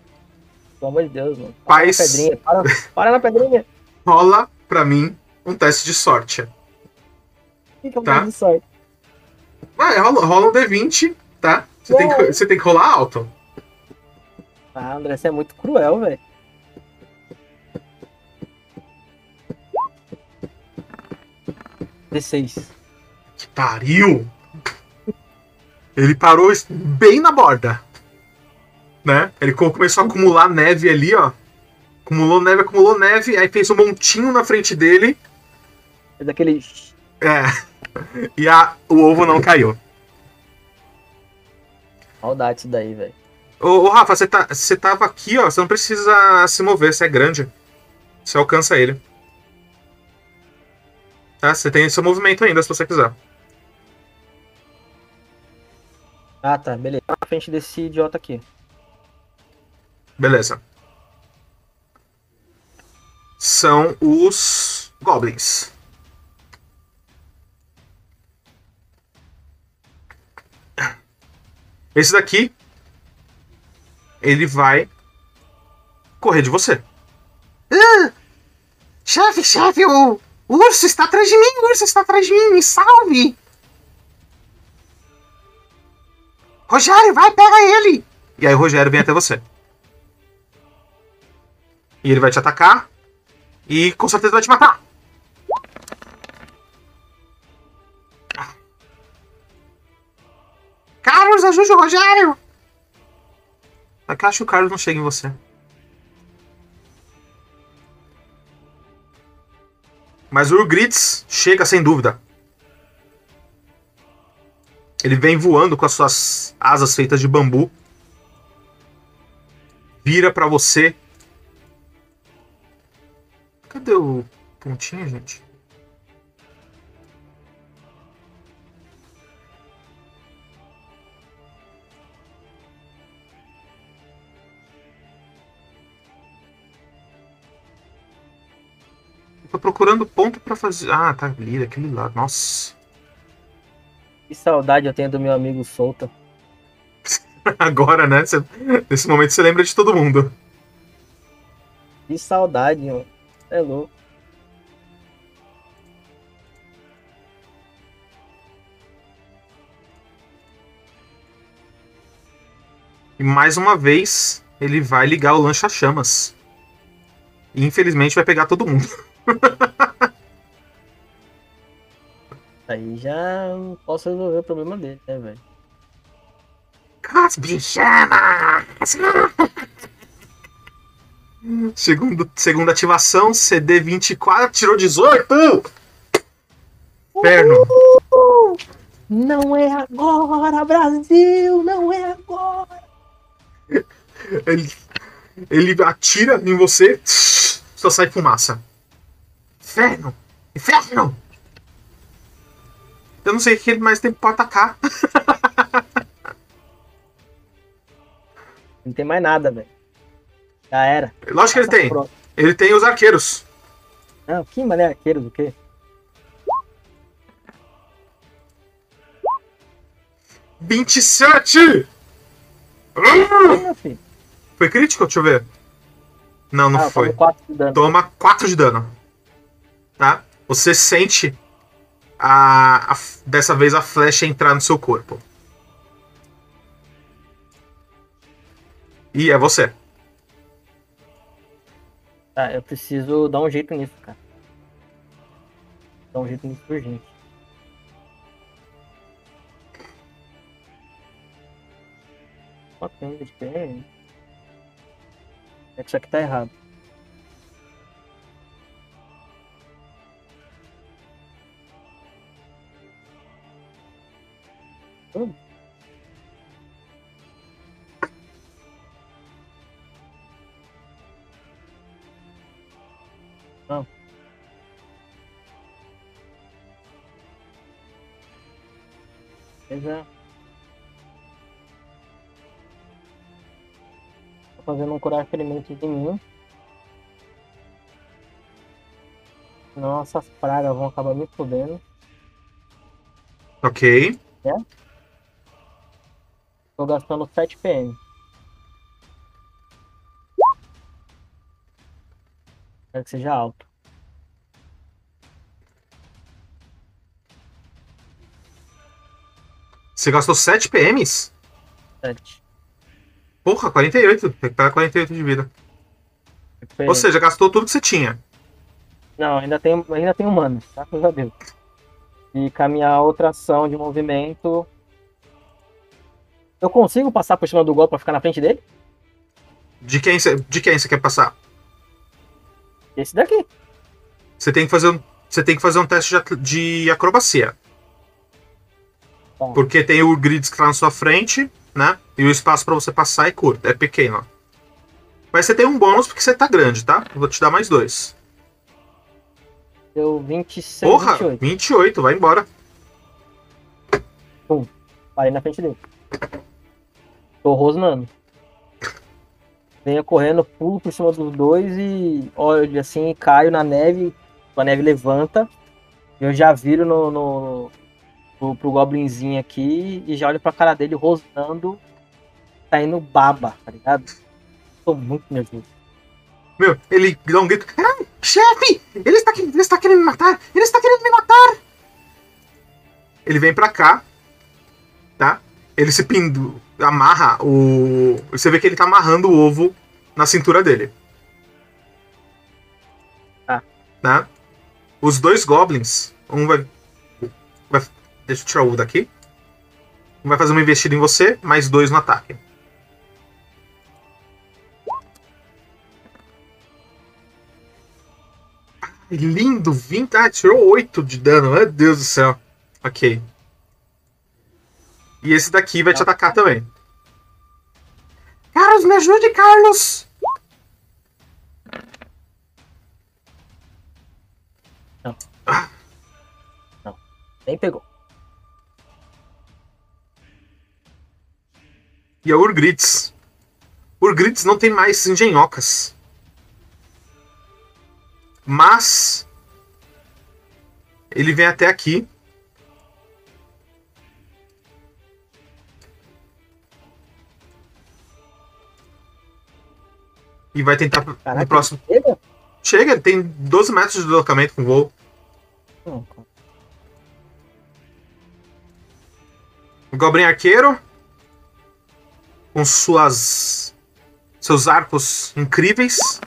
Pelo amor de Deus, mano. Para Faz- na pedrinha, para, para na pedrinha. Rola pra mim um teste de sorte. Fica Tá. mais de sorte. Ah, é, rola, rola um D20, tá? Você tem, que, você tem que rolar alto. Ah, André, você é muito cruel, velho. D6. Que pariu! Ele parou bem na borda. Né? Ele co- começou a acumular neve ali, ó. Acumulou neve, acumulou neve, aí fez um montinho na frente dele. É daquele. É. E a, o ovo não caiu. Maldade isso daí, velho. Ô, ô, Rafa, você, tá, tava aqui, ó. Você não precisa se mover, você é grande. Você alcança ele. Tá? Você tem seu movimento ainda, se você quiser. Ah, tá, beleza. Na frente desse idiota aqui. Beleza. São os goblins. Esse daqui ele vai correr de você. Chefe, chefe, o, o urso está atrás de mim, o urso está atrás de mim, me salve! Rogério, vai, pega ele! E aí o Rogério vem até você. E ele vai te atacar. E com certeza vai te matar. Carlos, ajude o Rogério! É que eu acho que o Carlos não chega em você. Mas o Urgritz chega sem dúvida. Ele vem voando com as suas asas feitas de bambu. Vira pra você. Cadê o pontinho, gente? Tô procurando ponto pra fazer. Ah, tá ali, aquele lá. Nossa. Que saudade eu tenho do meu amigo Solta. Agora, né? Cê- nesse momento você lembra de todo mundo. Que saudade, mano. É louco. E mais uma vez, ele vai ligar o lancha-chamas. E infelizmente vai pegar todo mundo. Aí já posso resolver o problema dele, né, velho? Cospe chama! Segundo, segunda ativação, CD 24, tirou 18! Inferno! Não é agora, Brasil! Não é agora! Ele, ele atira em você, só sai fumaça. Inferno! Inferno! Eu não sei o que ele mais tem pra atacar. Não tem mais nada, velho. Já era. Lógico que ele tem. Pronto. Ele tem os arqueiros. Não, que mané arqueiro do quê? 27! Oi, meu filho. Foi crítico? Deixa eu ver. Não, não Ah, foi. tomo 4 de dano. Toma 4 de dano. Tá? Você sente a, a- dessa vez a flecha entrar no seu corpo. E é você. Tá, eu preciso dar um jeito nisso, cara. Dar um jeito nisso urgente. Quanto de PM? É que isso aqui tá errado. Hum. Não. É. Tô fazendo um curar ferimentos em mim. Senão essas pragas vão acabar me fudendo. Ok. Tô gastando 7 PM. Quero que seja alto. Você gastou 7 PMs? 7. Porra, 48. Recupera 48 de vida. Ou seja, gastou tudo que você tinha. Não, ainda tem, ainda tem humanos, tá? Graças a Deus. E minha outra ação de movimento. Eu consigo passar por cima do golpe pra ficar na frente dele? De quem você, de quem você quer passar? Esse daqui. Você tem que fazer um, você tem que fazer um teste de, de acrobacia. Tá. Porque tem o grid que tá na sua frente, né? E o espaço pra você passar é curto, é pequeno. Mas você tem um bônus porque você tá grande, tá? Vou te dar mais dois. Deu 26, Porra, 28. 28, vai embora. Parei na frente dele. Tô rosnando. Venho correndo, pulo por cima dos dois e olho assim, caio na neve. A neve levanta. Eu já viro no, no, pro, pro goblinzinho aqui e já olho pra cara dele rosnando. Tá indo baba, tá ligado? Tô muito nervoso. Meu, ele dá um grito. Ai, chefe! Ele está, ele está querendo me matar! Ele está querendo me matar! Ele vem pra cá, tá? Ele se pindu, amarra o. Você vê que ele tá amarrando o ovo na cintura dele. Tá. Tá? Os dois goblins, um vai. vai deixa eu tirar o daqui. Um vai fazer uma investida em você, mais dois no ataque. Lindo, 20. Ah, tirou 8 de dano. Meu Deus do céu. Ok. E esse daqui vai te atacar também. Carlos, me ajude, Carlos! Nem pegou. E a Urgrits. Urgrits não tem mais engenhocas. Mas. Ele vem até aqui. E vai tentar Caraca, no próximo. Chega? Chega, ele tem 12 metros de deslocamento com voo. Cara. O Goblin Arqueiro. Com suas. Seus arcos incríveis.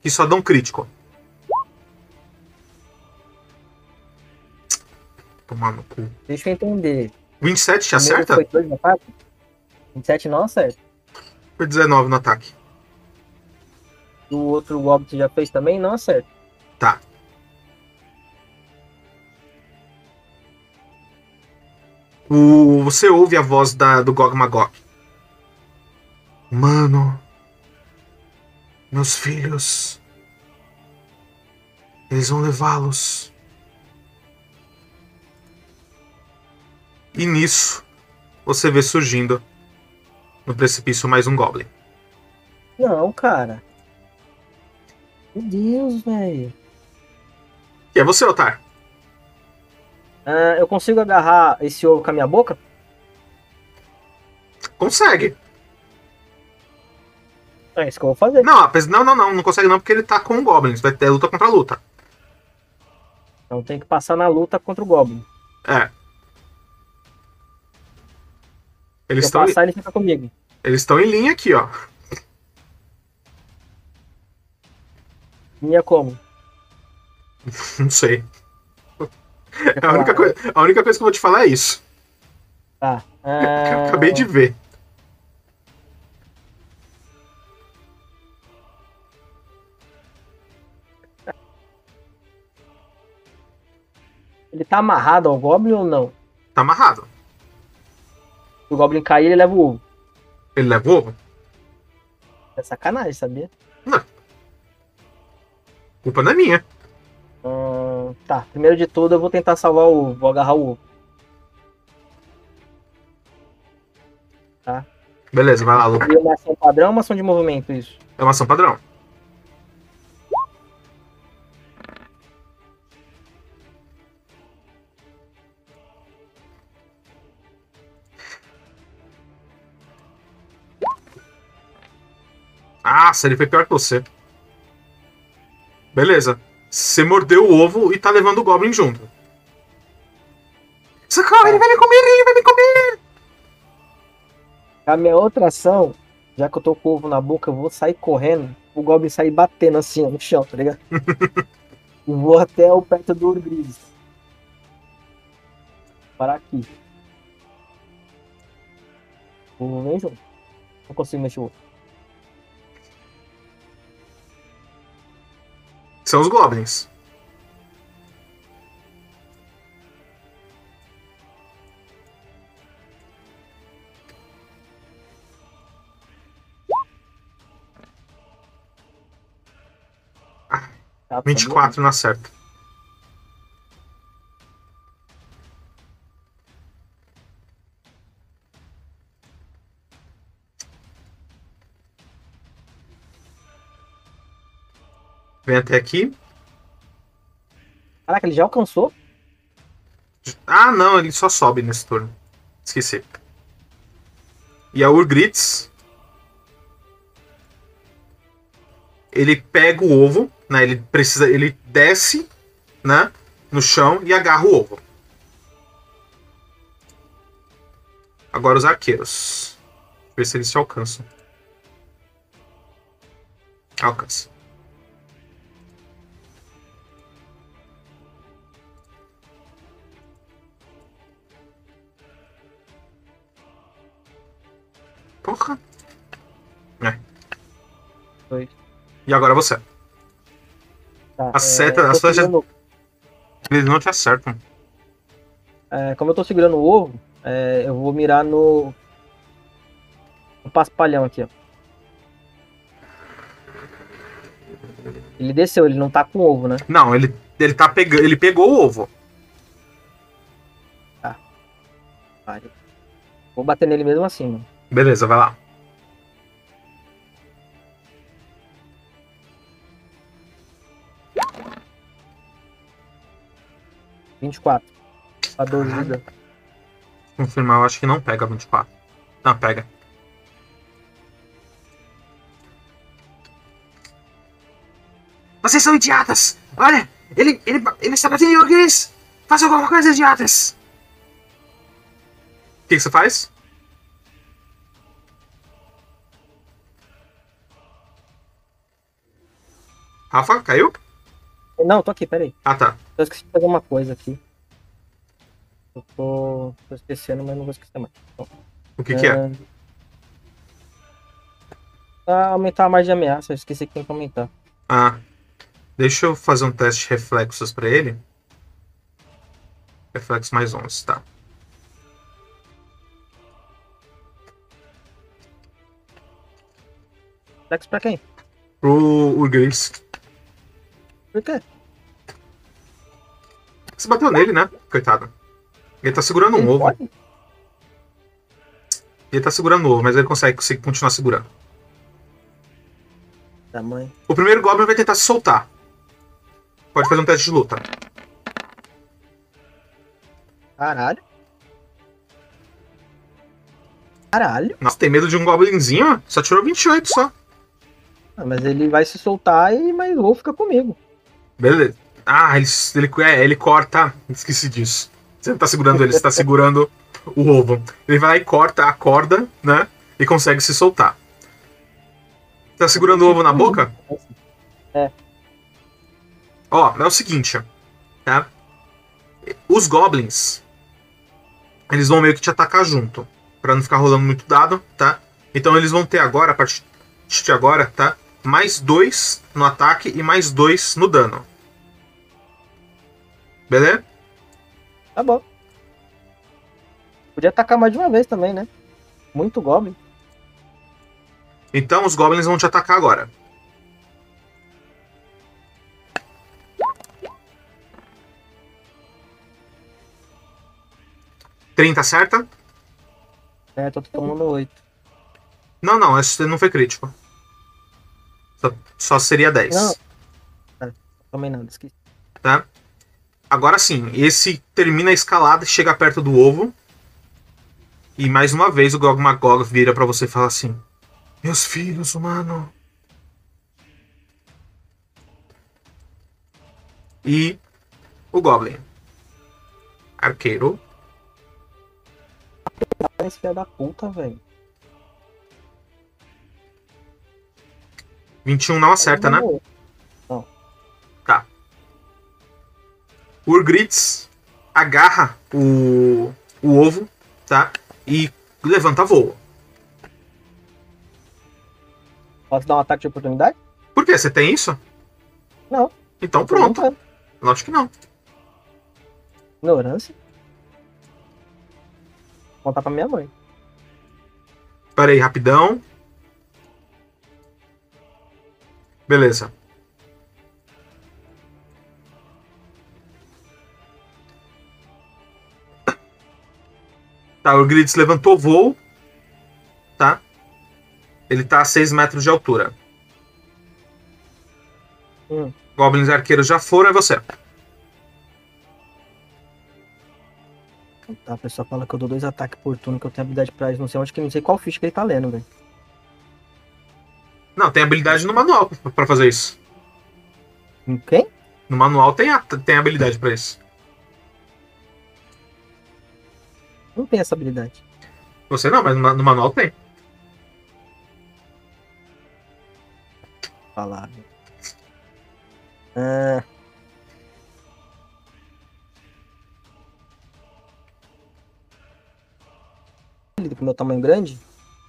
Que só dão crítico. Tomar no cu. Deixa eu entender. 27 te acerta? Foi dois no ataque? 27 não acerta. Foi 19 no ataque. O outro Goblin que você já fez também não acerta. Tá. O, você ouve a voz da, do Gog Magog. Mano. Meus filhos. Eles vão levá-los. E nisso, você vê surgindo no precipício mais um Goblin. Não, cara. Meu Deus, velho. E é você, Otar. Ah, eu consigo agarrar esse ovo com a minha boca? Consegue. É isso que eu vou fazer. Não, não, não, não, não consegue não, porque ele tá com o Goblins. Vai ter luta contra luta. Então tem que passar na luta contra o Goblin. É. Eles Se eu estão passar, ele fica comigo. eles estão em linha aqui, ó. Minha como? Não sei. A única, falar? coi- a única coisa que eu vou te falar é isso. Tá. Ah, acabei de ver. Ele tá amarrado ao Goblin ou não? Tá amarrado. Se o Goblin cair, ele leva o ovo. Ele leva o ovo? É sacanagem, sabia? Culpa não é minha. Hum, tá, primeiro de tudo eu vou tentar salvar o vou agarrar o ovo. Beleza, vai lá, Lu. E uma ação padrão ou uma ação de movimento isso? É uma ação padrão. Ah, ele foi pior que você. Beleza. Você mordeu o ovo e tá levando o Goblin junto. Socorro, ele vai me comer, ele vai me comer! A minha outra ação, já que eu tô com o ovo na boca, eu vou sair correndo, o Goblin sair batendo assim ó, no chão, tá ligado? e vou até o perto do Urgris. Parar aqui. Vou nem junto. Não consigo mexer o ovo. São os Goblins. Tá, 24 não acerta. Vem até aqui. Caraca, ele já alcançou? Ah, não, ele só sobe nesse turno. Esqueci. E a Urgritz. Ele pega o ovo, né? Ele precisa. Ele desce, né? No chão e agarra o ovo. Agora os arqueiros. Ver se eles se alcançam. Alcança. Porra. Dois. E agora você. Tá, A seta- eu a tô seta- segurando- Eles não te acertam. é, como eu tô segurando o ovo, é, eu vou mirar no. No paspalhão aqui, ó. Ele desceu, ele não tá com ovo, né? Não, ele, ele tá pegando. Ele pegou o ovo. Pare. Vou bater nele mesmo assim, mano. Beleza, vai lá. Vinte e quatro. A 12 Caralho. vida. Confirmar, eu acho que não pega 24. Não, pega. Vocês são idiotas! Olha, ele, ele, ele está batendo em Urgris! Faça alguma coisa, idiotas! O que, que você faz? Rafa, caiu? Não, tô aqui, peraí. Ah, tá. Eu esqueci de fazer uma coisa aqui. Eu tô, tô esquecendo, mas não vou esquecer mais. Bom, O que, que é? Pra aumentar a margem de ameaça, eu esqueci que tem que aumentar. Ah. Deixa eu fazer um teste de reflexos pra ele. Reflexo mais 11, tá. Flex pra quem? Pro Urgris. Por quê? Você bateu nele, né? Coitado. Ele tá segurando um Ele ovo. pode? Ele tá segurando o ovo, mas ele consegue, consegue continuar segurando. Tamanho. O primeiro Goblin vai tentar se soltar. Pode fazer um teste de luta. Caralho. Caralho. Nossa, tem medo de um goblinzinho? Só tirou 28 só. Ah, Mas ele vai se soltar e mais o ovo fica comigo. Beleza. Ah, ele, ele, é, ele corta. Esqueci disso. Você não tá segurando ele, você tá segurando o ovo. Ele vai lá e corta a corda, né? E consegue se soltar. Tá segurando o ovo na boca? É. Ó, é o seguinte, tá? Os goblins, eles vão meio que te atacar junto, Pra não ficar rolando muito dado, tá? Então eles vão ter agora, a partir de agora, tá? Mais dois no ataque e mais dois no dano. Beleza? Tá bom. Podia atacar mais de uma vez também, né? Muito Goblin. Então os goblins vão te atacar agora. Trinta acerta? É, tô tomando 8. Não, não, esse não foi crítico. Só, só seria 10. Não. Não tomei nada, esqueci. Tá? Agora sim, esse termina a escalada chega perto do ovo. E mais uma vez o Gog Magog vira pra você e fala assim: Meus filhos, humano. E o Goblin. Arqueiro. Esse filho da puta, velho. 21 não acerta, né? Não. Tá. O Urgritz agarra o, o ovo, tá? E levanta voo. Posso dar um ataque de oportunidade? Por quê? Você tem isso? Não. Então Tô pronto. Lógico que não. Ignorância. Vou contar pra minha mãe. Pera aí, rapidão. Beleza. Tá, o Gritz levantou voo. Tá? Ele tá a 6 metros de altura. Hum. Goblins arqueiros já foram, é você. Tá, a pessoa fala que eu dou dois ataques por turno, que eu tenho habilidade pra isso. Não sei onde que não sei qual ficha que ele tá lendo, velho. Não, tem habilidade no manual pra- pra fazer isso. Em Quem? No manual tem, a- tem habilidade pra isso. Não tem essa habilidade. Você não, mas no, no manual tem. Falar. Ah. Ele com meu tamanho grande?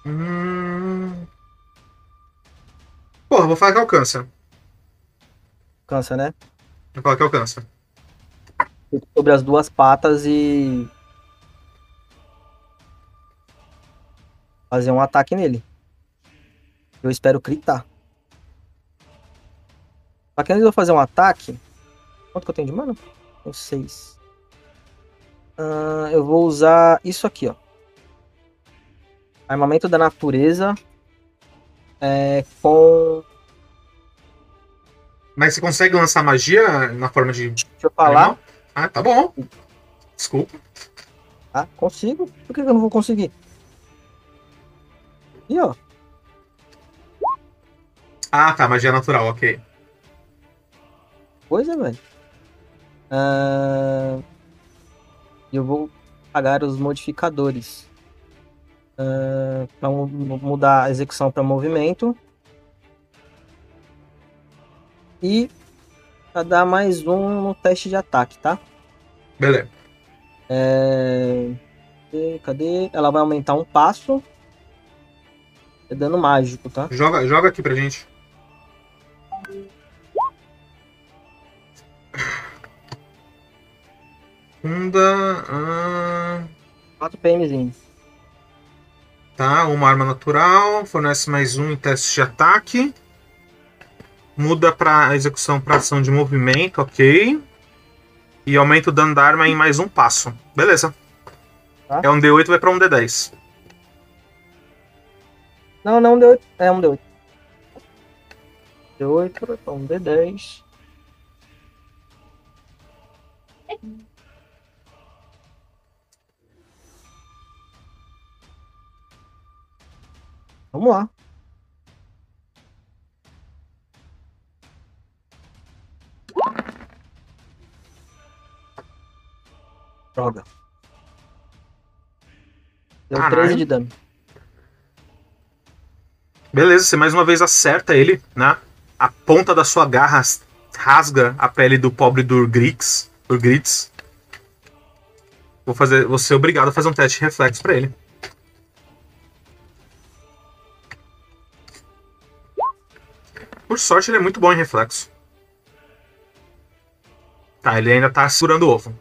Hum... Porra, vou falar que alcança. Cansa, né? Vou falar que alcança. Sobre as duas patas e. Fazer um ataque nele. Eu espero gritar. Só que antes de eu fazer um ataque. Quanto que eu tenho de mana? Tenho seis. Ah, eu vou usar isso aqui, ó. Armamento da natureza. É, com. Mas você consegue lançar magia na forma de. Deixa eu falar. animal? Ah, tá bom. Desculpa. Ah, consigo? Por que eu não vou conseguir? E ó. Ah, tá, magia natural, ok. coisa, velho. Ah, eu vou pagar os modificadores. Ah, para mudar a execução para movimento. E para dar mais um no teste de ataque, tá? Beleza. É, cadê-? Ela vai aumentar um passo. É dano mágico, tá? Joga, joga aqui pra gente. Funda. ah, 4 PMzinho. Tá, uma arma natural. Fornece mais um em teste de ataque. Muda pra execução pra ação de movimento, ok. E aumenta o dano da arma em mais um passo. Beleza. Tá. É um D8, vai pra um D10. Não, não, um D8. É um D8. D8, um D10. Vamos lá. Droga. Deu Caralho. 13 de dano. Beleza, você mais uma vez acerta ele, né? A ponta da sua garra rasga a pele do pobre do Urgrix. Urgrits. Vou fazer. Vou ser obrigado a fazer um teste de reflexo pra ele. Por sorte, ele é muito bom em reflexo. Tá, ele ainda tá segurando o ovo.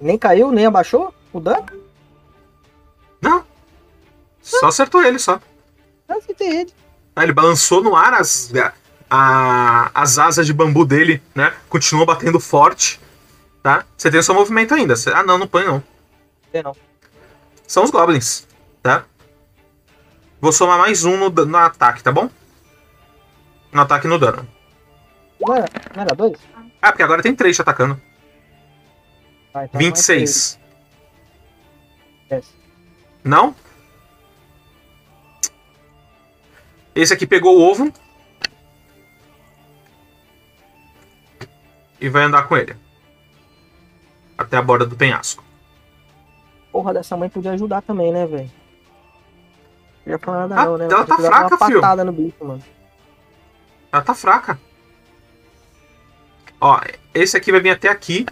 Nem caiu, nem abaixou o dano? Não. Só acertou ele, só. Ah, acertei ele. Ah, Ele balançou no ar, as, a- as asas de bambu dele, né? Continuam batendo forte. Tá? Você tem o seu movimento ainda. Ah, não, não põe não. Tem não. São os goblins, tá? Vou somar mais um no, no ataque, tá bom? No ataque e no dano. Não era, não era dois? Ah, porque agora tem três te atacando. Ah, então mais 26. três. Desce. Não? Esse aqui pegou o ovo. E vai andar com ele. Até a borda do penhasco. Porra dessa mãe podia ajudar também, né, velho? Não ia falar nada Ah, não, né? ela tá fraca, patada no bicho, mano. Ela tá fraca. Ó, esse aqui vai vir até aqui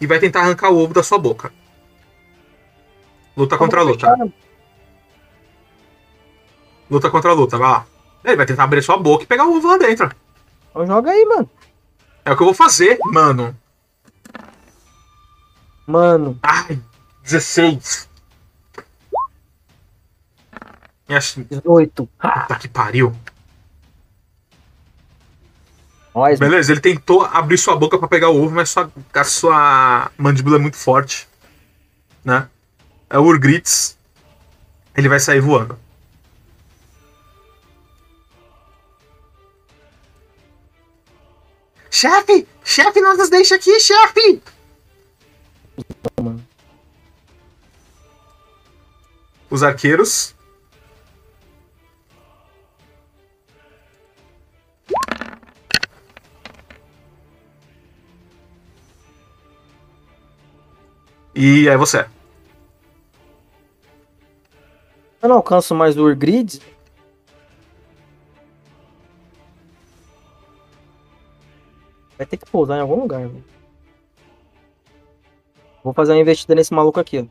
e vai tentar arrancar o ovo da sua boca. Luta contra a Vamos luta. Luta contra a luta, vai lá. Ele vai tentar abrir sua boca e pegar o ovo lá dentro. Então joga aí, mano. É o que eu vou fazer, mano. Mano, Ai, 16. Me acho... 18. Puta que pariu. Nós, Beleza, ele tentou abrir sua boca pra pegar o ovo, mas sua, a sua mandíbula é muito forte. Né? É o Urgrits. Ele vai sair voando. Chefe! Chefe, não nos deixa aqui, chefe! Os arqueiros. E é você. Eu não alcanço mais o Urgrid. Vai ter que pousar em algum lugar, velho. Vou fazer uma investida nesse maluco aqui.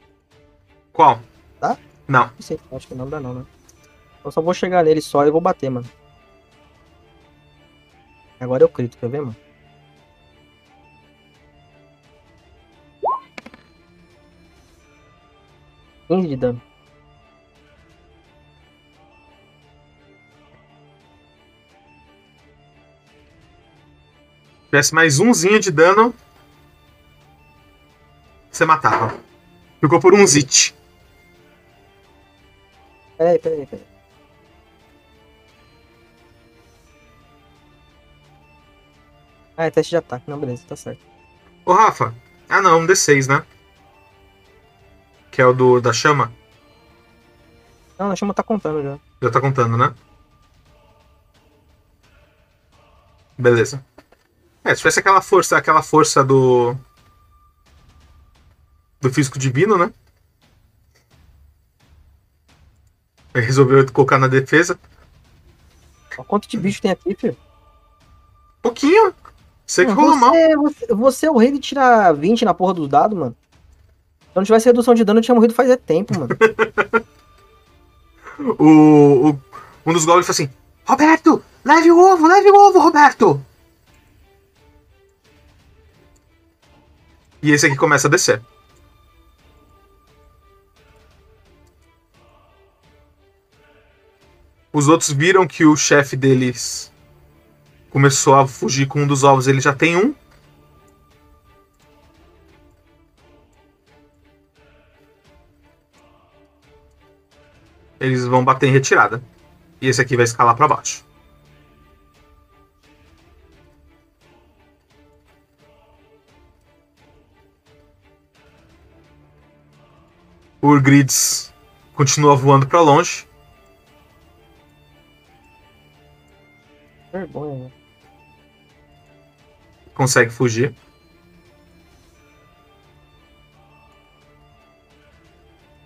Qual? Tá? Não. Não sei, acho que não dá não, né? Eu só vou chegar nele só e vou bater, mano. Agora eu crito, quer ver, mano? Quinze de dano. Se tivesse mais umzinho de dano. Você matava. Ficou por um zit. Peraí, peraí, peraí. Ah, é teste de ataque. Não, beleza, tá certo. Ô, Rafa. Ah, não, um D6, né? Que é o do da chama. Não, a chama tá contando já. Já tá contando, né? Beleza. É, se tivesse aquela força, aquela força do. Do físico divino, né? Ele resolveu colocar na defesa. Quanto de bicho tem aqui, filho? Pouquinho. Sei que rolou mal. você, você, você é o rei de tirar 20 na porra dos dados, mano. Se não tivesse redução de dano, eu tinha morrido faz tempo, mano. O, o- um dos goblins falou assim: Roberto, leve o ovo, leve o ovo, Roberto. E esse aqui começa a descer. Os outros viram que o chefe deles começou a fugir com um dos ovos, ele já tem um. eles vão bater em retirada. E esse aqui vai escalar para baixo. O Urgrids continua voando para longe. Vergonha. Né? Consegue fugir.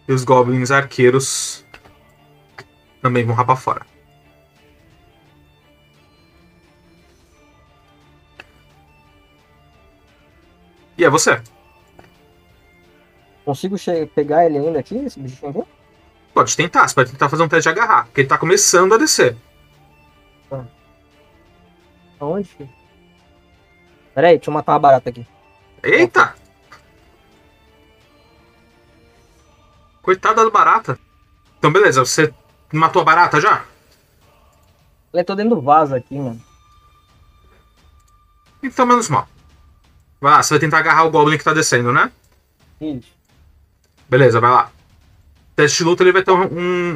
E os goblins arqueiros também vão rapar fora. E é você. Consigo pegar ele ainda aqui, esse bichinho aqui? Pode tentar, você pode tentar fazer um teste de agarrar, porque ele tá começando a descer. Aonde, filho? Pera aí, deixa eu matar uma barata aqui. Eita! Coitada da barata. Então, beleza, você matou a barata já? Ela tô dentro do vaso aqui, mano. Então, menos mal. Vai lá, você vai tentar agarrar o Goblin que tá descendo, né? Isso. Beleza, vai lá. Teste de luta ele vai ter um.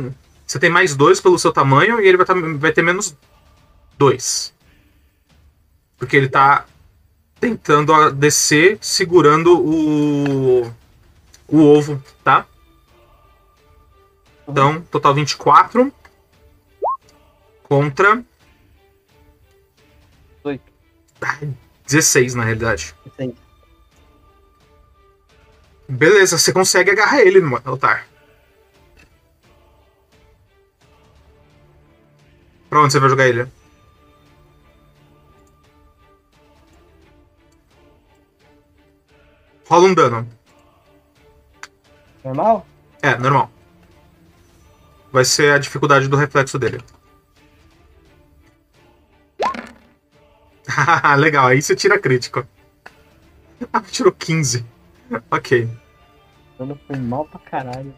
um- Você tem mais dois pelo seu tamanho e ele vai, tá- vai ter menos dois. Porque ele tá tentando descer segurando o. o ovo, tá? Então, total 24 contra Oito. 16 na realidade. Isso aí. Beleza, você consegue agarrar ele, Otar. Pra onde você vai jogar ele? Rola um dano. Normal? É, normal. Vai ser a dificuldade do reflexo dele. Legal, aí você tira crítico. Ah, tirou 15. Ok. Eu fui mal pra caralho.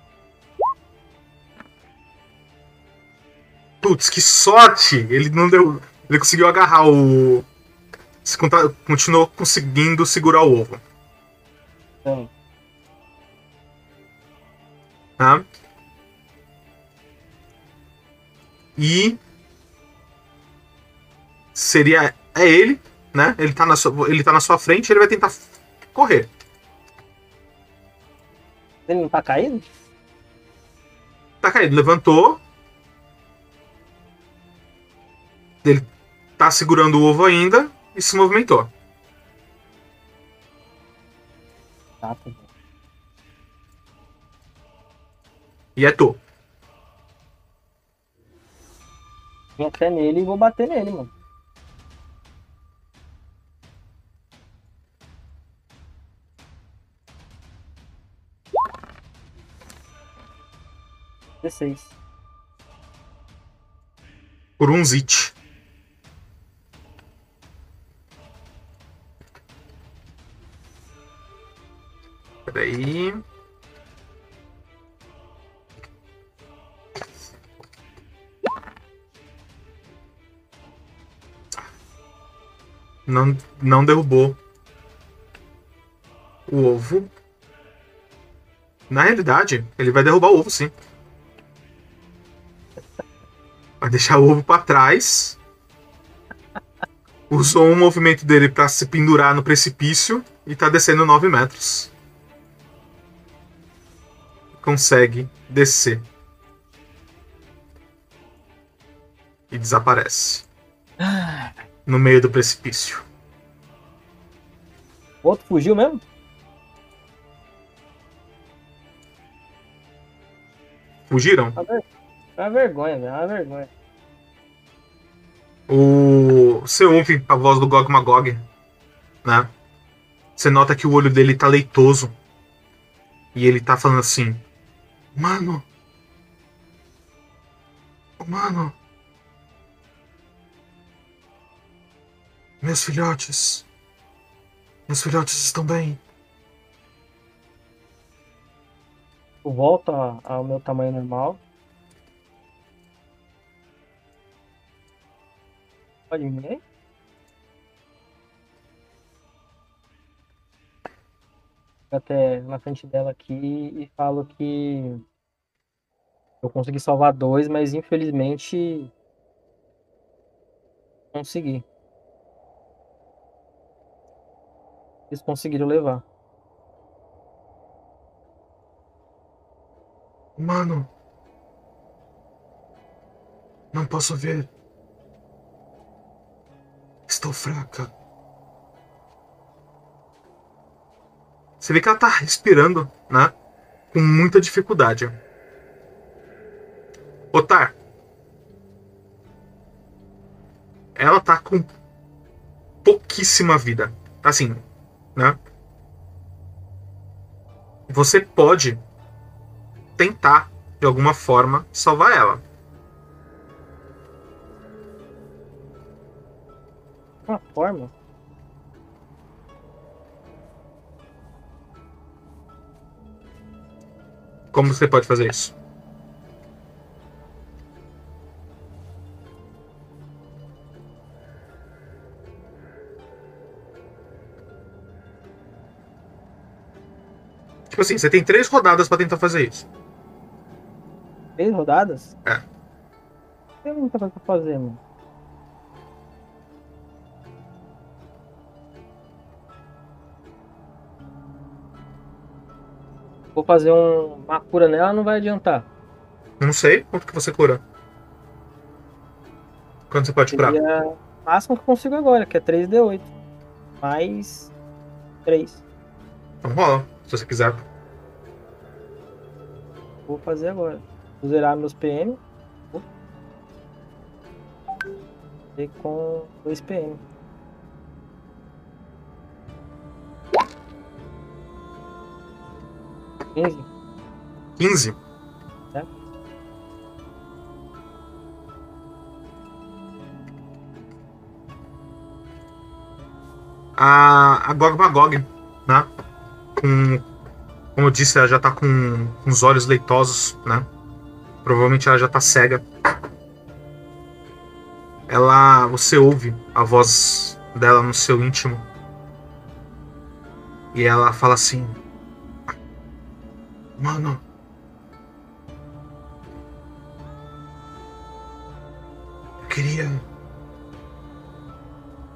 Putz, que sorte! Ele não deu. Ele conseguiu agarrar o. Continuou conseguindo segurar o ovo. Então, Tá? E. Seria. É ele, né? Ele tá, na sua, ele tá na sua frente ele vai tentar correr. ele não tá caído? Tá caído, levantou. Ele tá segurando o ovo ainda e se movimentou. Tá, tá. E é tu. Vim até nele e vou bater nele, mano. Dezesseis. Por um zit. Peraí. Não, não derrubou o ovo. Na realidade, ele vai derrubar o ovo, sim. Vai deixar o ovo pra trás. Usou um movimento dele pra se pendurar no precipício e tá descendo 9 metros. Consegue descer. E desaparece. No meio do precipício. O outro fugiu mesmo? Fugiram? É uma vergonha, velho. É uma vergonha. O. Você ouve a voz do Gog Magog, né? Você nota que o olho dele tá leitoso. E ele tá falando assim: Mano. Mano. Meus filhotes. Meus filhotes estão bem. Eu volto a- ao meu tamanho normal. Aí? Fico até na frente dela aqui e falo que eu consegui salvar dois, mas infelizmente consegui. Eles conseguiram levar. Mano. Não posso ver. estou fraca. Você vê que ela tá respirando, né? Com muita dificuldade. Otar. Ela tá com pouquíssima vida. Assim, né? Você pode tentar, de alguma forma, salvar ela. Uma forma? Como você pode fazer isso? Tipo assim, você tem três rodadas pra tentar fazer isso. Três rodadas? É. Tem muita coisa pra fazer, mano. Vou fazer um- uma cura nela, não vai adiantar. Não sei quanto que você cura. Quanto você pode curar? Seria o máximo que eu consigo agora, que é 3D8. Mais 3. Então rola, se você quiser. Vou fazer agora. Vou zerar meus PM. E com 2 PM. Quinze. 15. É. A, a Gog Magog, né? Com, como eu disse, ela já tá com, os olhos leitosos, né? Provavelmente ela já tá cega. Ela. Você ouve a voz dela no seu íntimo. E ela fala assim: Mano. Eu queria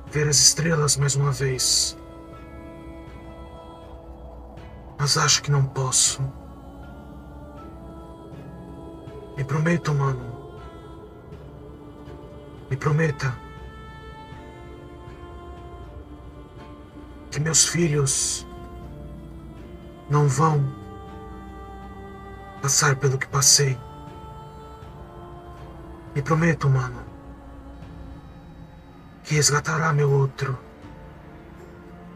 ver as estrelas mais uma vez. Mas acho que não posso. Me prometo, mano. Me prometa. Que meus filhos não vão passar pelo que passei. Me prometo, mano que resgatará meu outro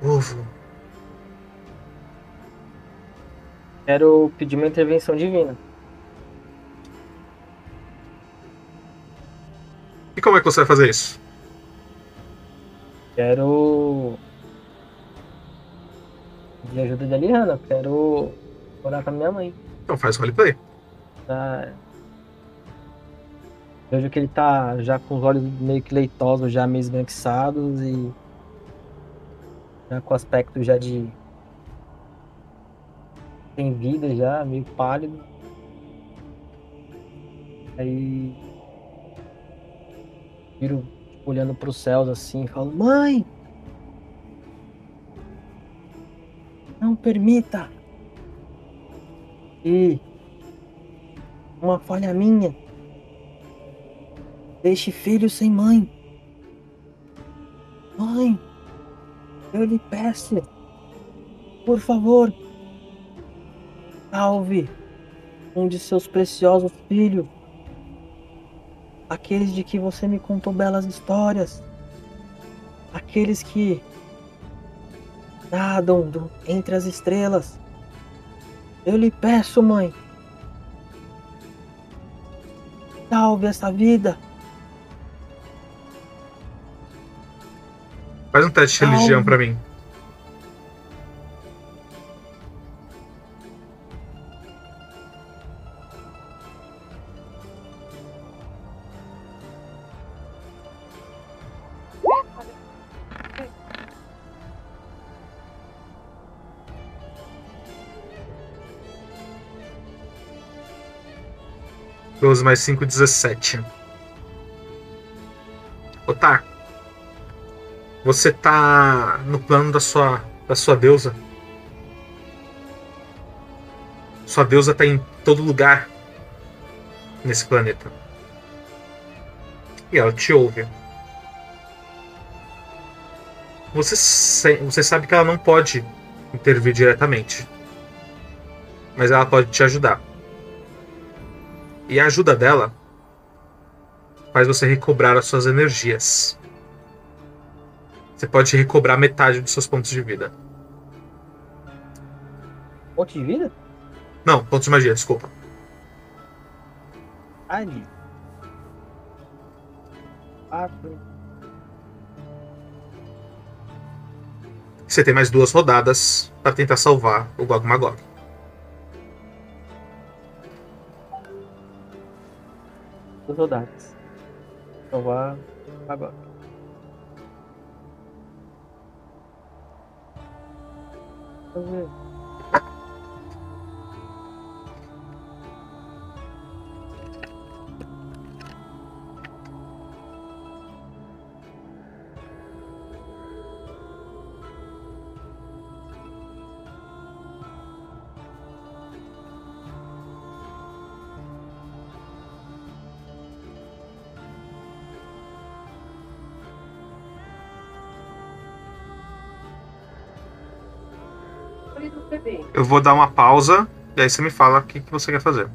ovo. Quero pedir uma intervenção divina. E como é que você vai fazer isso? Quero. De ajuda de Aliana. Quero orar com a minha mãe. Então faz roleplay. Tá? Vejo que ele tá já com os olhos meio que leitosos, já meio esbranquiçados e. Já com aspecto já de. Tem vida já, meio pálido. Aí. Viro tipo, olhando pros céus assim e falo: Mãe! Não permita! E. Uma falha minha Deixe filho sem mãe. Mãe, eu lhe peço, por favor, salve um de seus preciosos filhos, aqueles de que você me contou belas histórias, aqueles que nadam do- entre as estrelas. Eu lhe peço, mãe, salve essa vida. Faz um teste de religião pra mim. Doze mais cinco, 17. Otar, você tá no plano da sua, da sua deusa. Sua deusa tá em todo lugar nesse planeta. E ela te ouve. você, você sabe que ela não pode intervir diretamente. Mas ela pode te ajudar. E a ajuda dela faz você recobrar as suas energias. Você pode recobrar metade dos seus pontos de vida. Ponto de vida? Não, pontos de magia, desculpa. Ali. Você tem mais duas rodadas para tentar salvar o Gog Magog. Duas rodadas. Salvar agora. Deixa eu ver. Vou dar uma pausa e aí você me fala o que, que você quer fazer.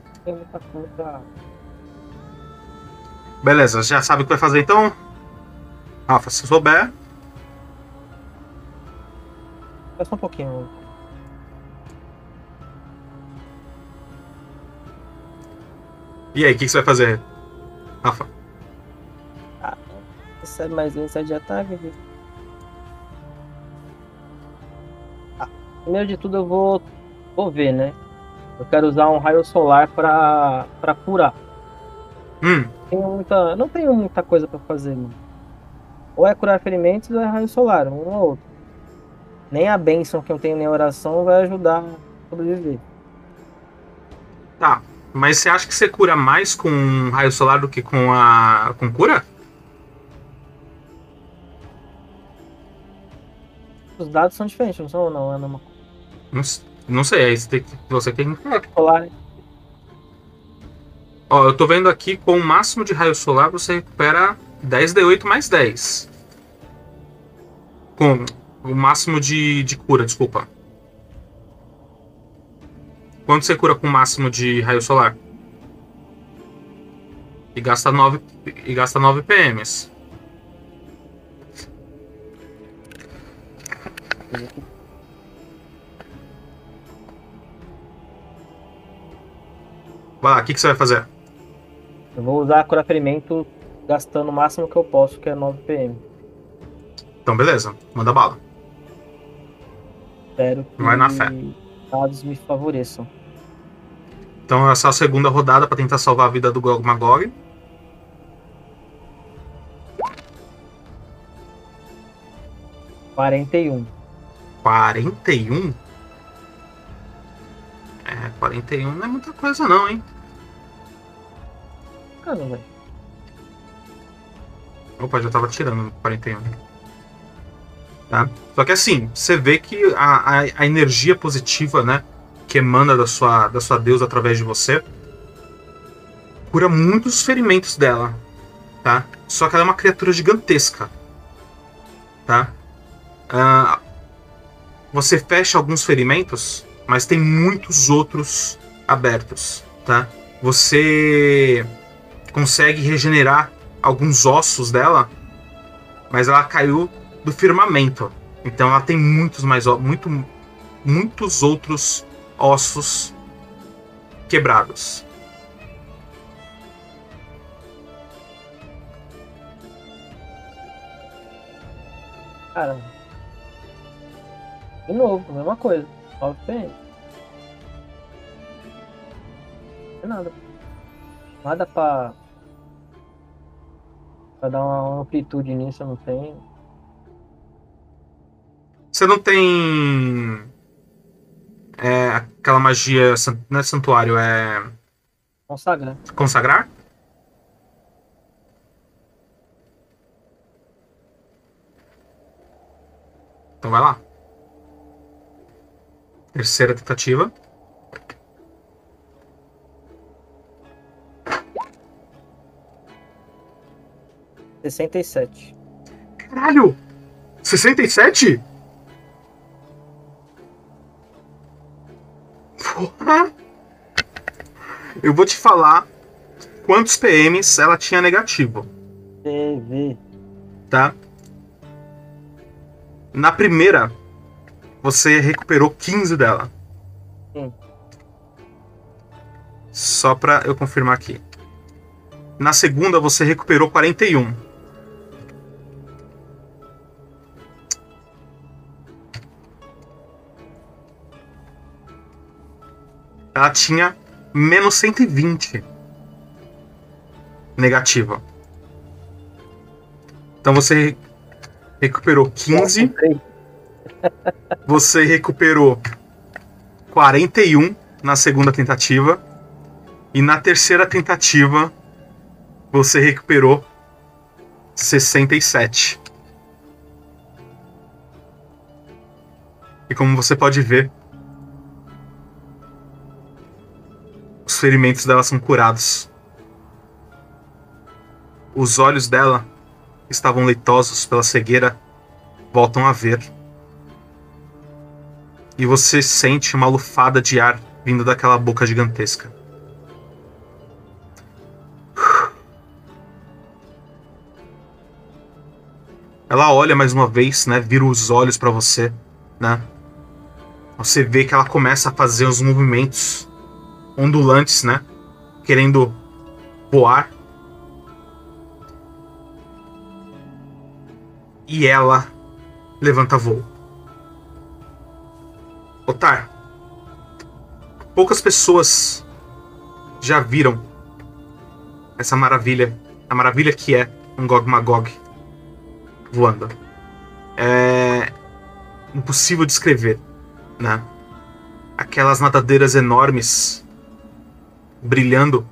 Beleza, já sabe o que vai fazer então? Rafa, se souber. Espera só um pouquinho. E aí, o que, que você vai fazer? Rafa. Recebe mais um insight de ataque. aqui. Ah, primeiro de tudo eu vou, vou ver, né? Eu quero usar um raio solar pra, pra curar. Hum, Tenho muita, não tenho muita coisa pra fazer, mano. Ou é curar ferimentos ou é raio solar, um ou outro. Nem a bênção que eu tenho nem a oração vai ajudar a sobreviver. tá. Mas você acha que você cura mais com raio solar do que com a. com cura? Os dados são diferentes, não são ou não? É a mesma coisa. Não, sei, você tem, que- você tem que. Solar, Ó, eu tô vendo aqui com o máximo de raio solar você recupera 10d8 mais 10. Com o máximo de, de cura, desculpa. Quanto você cura com o máximo de raio solar? E gasta 9, e gasta 9 PMs. O que, que você vai fazer? Eu vou usar curar ferimento gastando o máximo que eu posso, que é 9 PM. Então, beleza, manda bala. Espero que Vai na fé. dados me favoreçam. Então, essa é a segunda rodada pra tentar salvar a vida do Gog Magog. Quarenta e um. 41? É, 41 não é muita coisa não, hein? Velho. Opa, já tava tirando 41. Tá? Só que assim, você vê que a, a, a energia positiva, né? Que emana da sua, da sua deusa através de você cura muitos ferimentos dela. Tá? Só que ela é uma criatura gigantesca. Tá? Ah, você fecha alguns ferimentos, mas tem muitos outros abertos. Tá? Você consegue regenerar alguns ossos dela, mas ela caiu do firmamento. Então ela tem muitos mais muito muitos outros ossos quebrados. Cara. De novo, mesma coisa. 9 PM. Não tem nada. Nada pra. Pra dar uma amplitude nisso, eu não tenho. Você não tem é, aquela magia, não é santuário, é Consagrar. consagrar? Então vai lá. Terceira tentativa. Sessenta e sete Caralho! 67? Porra. Eu vou te falar quantos PMs ela tinha negativo, TV. tá? Na primeira, você recuperou 15 dela. Hum. Só pra eu confirmar aqui. Na segunda, você recuperou 41. Ela tinha menos 120 negativa. Então você recuperou 15. Entrei. Você recuperou 41 na segunda tentativa. E na terceira tentativa, você recuperou 67. E como você pode ver, os ferimentos dela são curados. Os olhos dela estavam leitosos pela cegueira, voltam a ver. E você sente uma lufada de ar vindo daquela boca gigantesca. Ela olha mais uma vez, né? Vira os olhos pra você, né? Você vê que ela começa a fazer os movimentos ondulantes, né? Querendo voar. E ela levanta voo. Otar, poucas pessoas já viram essa maravilha, a maravilha que é um Gog Magog voando. É impossível descrever, né? Aquelas nadadeiras enormes brilhando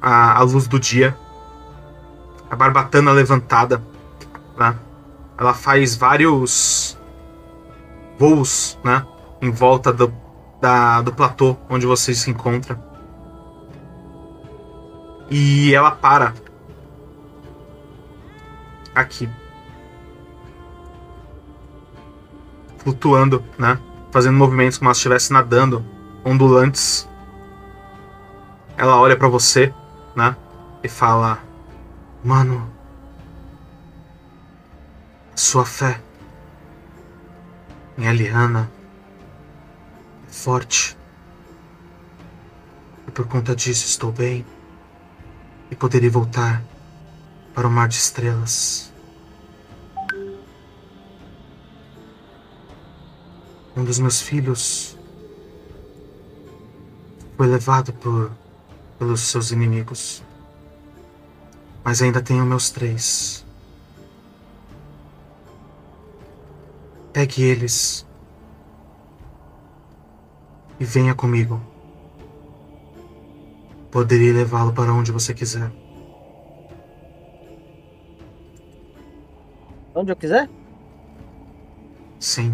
à, à luz do dia, a barbatana levantada, né? Ela faz vários voos, né? Em volta do, da, do platô onde você se encontra. E ela para aqui. Flutuando, né? Fazendo movimentos como se estivesse nadando, ondulantes. Ela olha pra você, né? E fala: Mano, sua fé em Aliana é forte. E por conta disso estou bem. E poderei voltar para o mar de estrelas. Um dos meus filhos foi levado por pelos seus inimigos. Mas ainda tenho meus três. Pegue eles e venha comigo. Poderia levá-lo para onde você quiser. Onde eu quiser? Sim.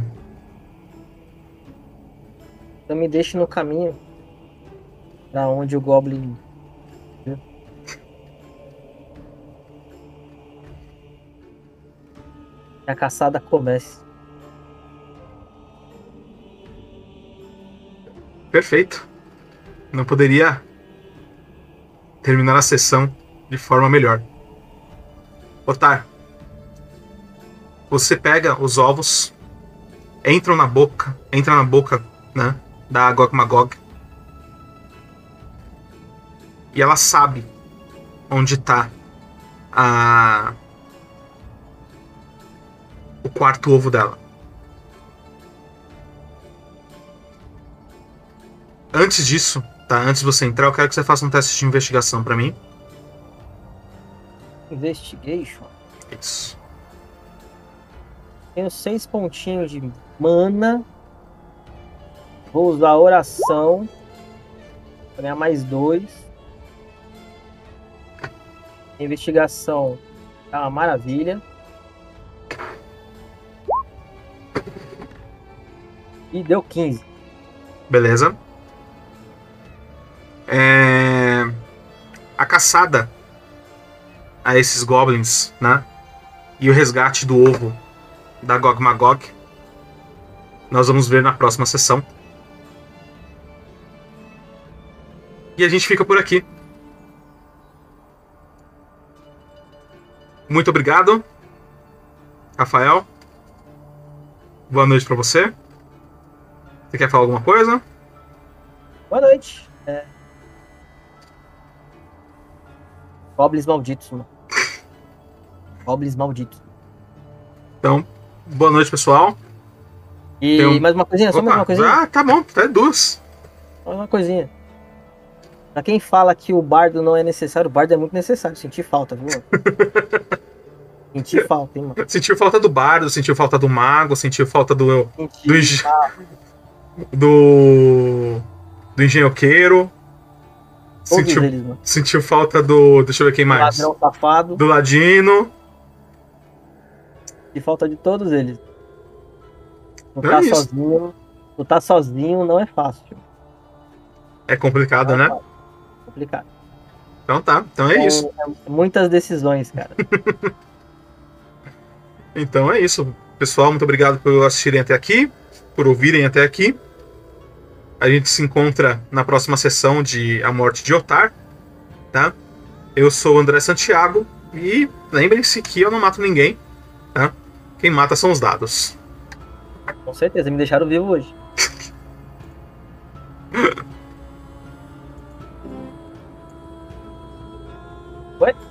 Então me deixe no caminho. Pra onde o Goblin. A caçada comece. Perfeito. Não poderia terminar a sessão de forma melhor. Otar, você pega os ovos, entram na boca, entra na boca, né, da Gog Magog. E ela sabe onde tá a o quarto ovo dela. Antes disso, tá? Antes de você entrar, eu quero que você faça um teste de investigação pra mim. Investigation. Isso. Tenho seis pontinhos de mana. Vou usar oração. Pra ganhar mais dois. Investigação é uma maravilha. E deu 15. Beleza. É... A caçada a esses goblins, né? E o resgate do ovo da GOG Magog. Nós vamos ver na próxima sessão. E a gente fica por aqui. Muito obrigado, Rafael. Boa noite pra você. Você quer falar alguma coisa? Boa noite. É... Goblins malditos, mano. Goblins malditos. Então, boa noite, pessoal. E um- mais uma coisinha, só mais uma coisinha. Ah, tá bom, até duas. Só uma coisinha. Pra quem fala que o bardo não é necessário, o bardo é muito necessário. Senti falta, viu? Senti falta, hein, mano. Sentiu falta do bardo, sentiu falta do mago, sentiu falta do. Senti. do, engen- do. do engenhoqueiro. Sentiu, eles, sentiu falta do. Deixa eu ver quem mais. Ladrão safado. Do ladino. E falta de todos eles. É Lutar isso. sozinho. Lutar sozinho não é fácil. É complicado, Não é né? fácil. Complicado. Então tá, então é isso. É, muitas decisões, cara. Então é isso. Pessoal, muito obrigado por assistirem até aqui, por ouvirem até aqui. A gente se encontra na próxima sessão de A Morte de Otar, tá? Eu sou o André Santiago e lembrem-se que eu não mato ninguém, tá? Quem mata são os dados. Com certeza, me deixaram vivo hoje. What?